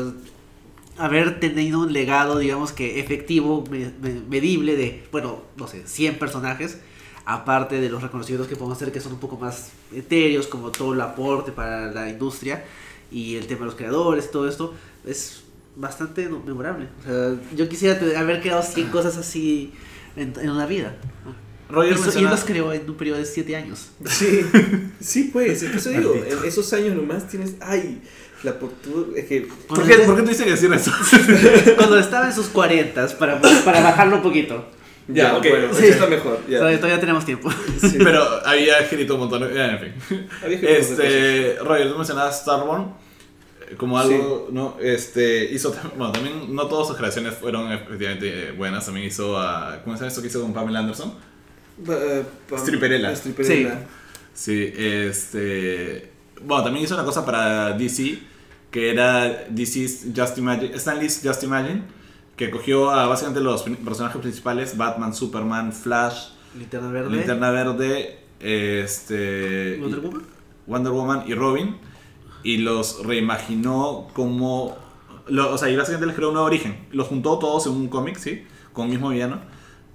haber tenido un legado, digamos que efectivo, me- me- medible de, bueno, no sé, 100 personajes, aparte de los reconocimientos que podemos hacer que son un poco más etéreos, como todo el aporte para la industria y el tema de los creadores todo esto, es bastante memorable. O sea, yo quisiera haber creado 100 cosas así en, en una vida.
Roger
Y,
menciona-
los creó en un periodo de 7 años.
Sí, sí, pues, es que eso digo, en esos años nomás tienes, ay, la oportunidad, es que,
¿Por qué, ¿Por qué tuviste que decir eso?
Cuando estaba en sus 40 para, para bajarlo un poquito.
Ya,
ok,
bueno,
sí.
eso está mejor, ya.
Todavía, todavía tenemos tiempo.
Sí.
Pero había escrito un montón. En fin. Este, Roger, tú mencionabas Starborn eh, como algo, ¿no? Este, hizo, bueno, también no todas sus creaciones fueron efectivamente eh, buenas. También hizo a, ¿cómo se llama esto que hizo con Pamela Anderson?
Eh, pa-
Stripperella.
Stripperella.
Sí, este, bueno, también hizo una cosa para DC que era DC's Just Imagine, Stan Lee's Just Imagine, que cogió a básicamente los personajes principales, Batman, Superman, Flash,
Linterna verde.
Linterna Verde, este,
Wonder Woman.
Wonder Woman y Robin y los reimaginó como lo- o sea y básicamente les creó un nuevo origen los juntó todos en un cómic sí con un mismo villano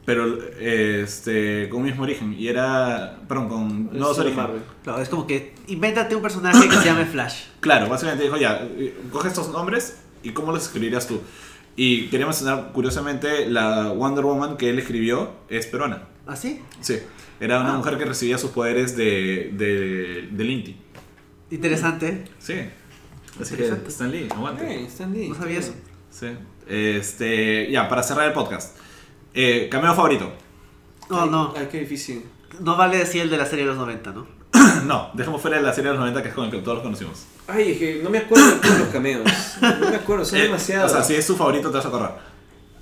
pero este con un mismo origen y era perdón con nuevos
Estilo
orígenes
Marvel.
Claro, es como que invéntate un personaje que se llame Flash.
claro básicamente dijo ya eh, coge estos nombres y cómo los escribirías tú y quería mencionar curiosamente la Wonder Woman que él escribió es peruana
¿Así?
sí era una
Ah.
mujer que recibía sus poderes de, de, del Inti
Interesante.
Sí. Así que. Stan Lee, aguante.
Eh, Stan Lee.
No sabía eso.
Sí. Este, ya, para cerrar el podcast. Eh, cameo favorito.
No, no.
Ay, qué difícil.
No vale decir el de la serie de los 90, ¿no?
no, dejemos fuera de la serie de los 90 que es con el que todos los conocimos.
Ay, es que no me acuerdo de todos los cameos. No me acuerdo, son
Eh,
demasiados.
O sea, si es tu favorito te vas a acordar.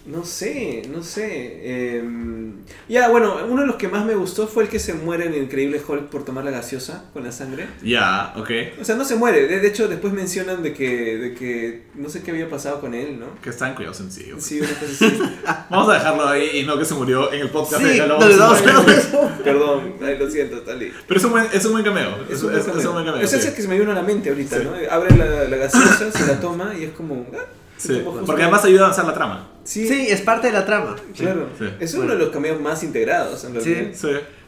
No sé, no sé. em, ya, bueno, uno de los que más me gustó fue el que se muere en el Increíble Hulk por tomar la gaseosa con la sangre.
Ya, ok.
O sea, no se muere. De de hecho, después mencionan de que, de que no sé qué había pasado con él, ¿no?
Que está en cuidado sencillo.
Sí, una cosa así.
Vamos a dejarlo ahí y no que se murió en el podcast.
Sí, no.
Perdón, ay, lo siento, Tali.
Pero es un buen, es un buen cameo. Es,
un
es-
buen
es un buen cameo.
Es
sí.
el que se me vino a la mente ahorita,
Sí.
¿no? Abre la, la gaseosa, se la toma y es como. ah,
Sí, Porque además ayuda a avanzar la trama.
Sí,
Sí, es parte de la trama.
claro.
Sí.
Es uno de los cameos más integrados, en
Sí.
realidad.
Sí.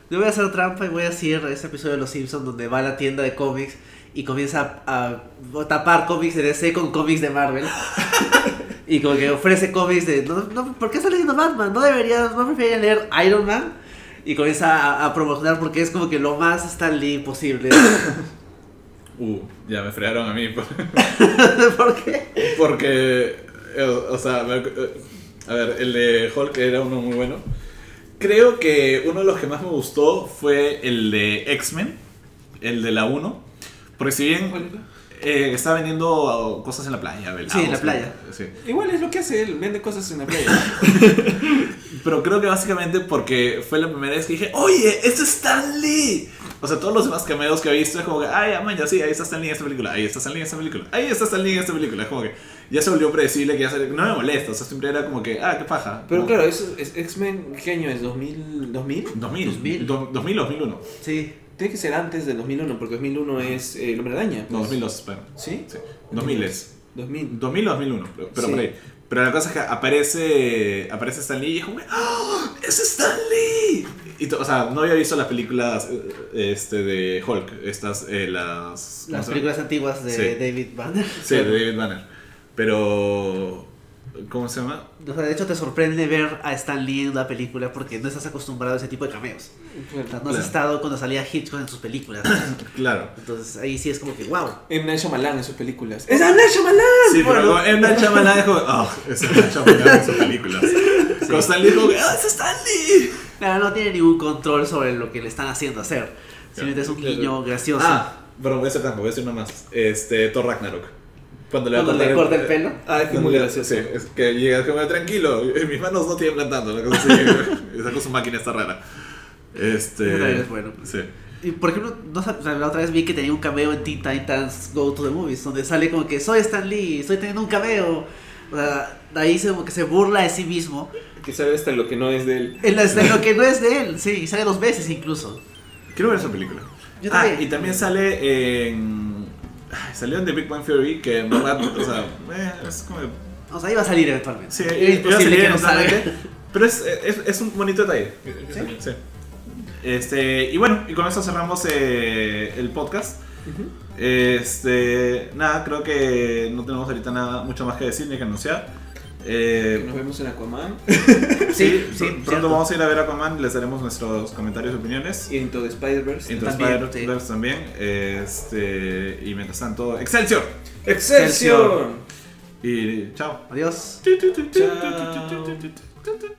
Yo voy a hacer trampa y voy a decir ese episodio de Los Simpsons donde va a la tienda de cómics y comienza a, a tapar cómics de DC con cómics de Marvel. y como que ofrece cómics de, no, no, ¿por qué estás leyendo Batman? No deberías, no preferiría leer Iron Man. Y comienza a, a promocionar porque es como que lo más Stan Lee posible.
Uh, ya me fregaron a mí.
¿Por qué?
Porque, o sea, me- eh, a ver, el de Hulk era uno muy bueno. Creo que uno de los que más me gustó fue el de X-Men, el de la 1. Porque si bien eh, estaba vendiendo cosas en la playa, velados,
Sí, en la playa.
sí.
Igual es lo que hace él, vende cosas en la playa.
Pero creo que básicamente porque fue la primera vez que dije, oye, ¡es Stan Lee! O sea, todos los demás cameos que he visto es como que, ay, man, ya sí, ahí está Stan Lee en esta película, ahí está Stan Lee en esta película, ahí está Stan Lee en esta película. Es como que ya se volvió predecible, que ya se... no me molesta, o sea, siempre era como que, ah, qué paja.
Pero
Como-
claro, eso es X-Men, ¿qué año es? ¿2000? ¿2000?
2000,
2000.
2000, 2001.
Sí.
Tiene que ser antes del 2001, porque 2001 es eh, El Hombre Araña.
No,
pues.
2002, espera.
¿Sí?
Sí, 2000 es.
2000.
2000 o 2001, pero, pero
Sí.
por ahí. Pero la cosa es que aparece, aparece Stan Lee y es como que, ¡Ah! ¡Es Stan Lee! Y o sea, no había visto las películas eh, este, de Hulk, estas, eh, las... ¿cómo
Las películas antiguas de
Sí.
David Banner.
Sí, de David Banner. Pero... ¿Cómo se llama?
O sea, de hecho te sorprende ver a Stan Lee en una película porque no estás acostumbrado a ese tipo de cameos. O sea, no has
Claro.
estado cuando salía Hitchcock en sus películas.
Claro.
Entonces ahí sí es como que, wow.
En Night Shyamalan en sus películas. ¡Es M. Night Shyamalan!
Sí,
Bueno,
pero en una Shyamalan es como, ¡ah! es una Shyamalan en sus películas. Con Stan Lee que, ¡ah, es Stan Lee!
Claro, no tiene ningún control sobre lo que le están haciendo hacer. Simplemente es un guiño gracioso.
Ah, pero voy a hacer trampa, voy a decir una más. Este, Thor Ragnarok. Cuando le,
Cuando le corta el pelo.
Ah, es que es muy gracioso.
Sí, es que llega como tranquilo, mis manos no tiemblan tanto, una cosa así, esa cosa su máquina está rara. Este.
Es bueno.
Sí.
Y por ejemplo, no o sea, la otra vez vi que tenía un cameo en Teen Titans Go to the Movies, donde sale como que soy Stan Lee, estoy teniendo un cameo. O sea, ahí se, que se burla de sí mismo.
Que sabe hasta lo que no es de él.
En la- en lo que no es de él, sí, y sale dos veces incluso.
Quiero ver esa película.
Yo
ah,
también.
y también sale en. ay, Salió en The Big Bang Theory, que en verdad, o sea, eh, es como.
O sea, iba a salir eventualmente.
Sí, iba a salir
que no salga.
Pero es, es, es un bonito detalle. Sí. Este, y bueno, y con eso cerramos eh, el podcast. Este, nada, creo que no tenemos ahorita nada mucho más que decir ni que anunciar.
Que
Eh,
Nos vemos en Aquaman
Sí, sí,
pr- pronto
cierto.
vamos a ir a ver Aquaman, les daremos nuestros comentarios y opiniones.
y Into the Spider-Verse.
Into
También,
Spider-Verse también. Este, y mientras tanto, ¡Excelsior!
¡Excelsior!
Y chao.
Adiós.
Chao.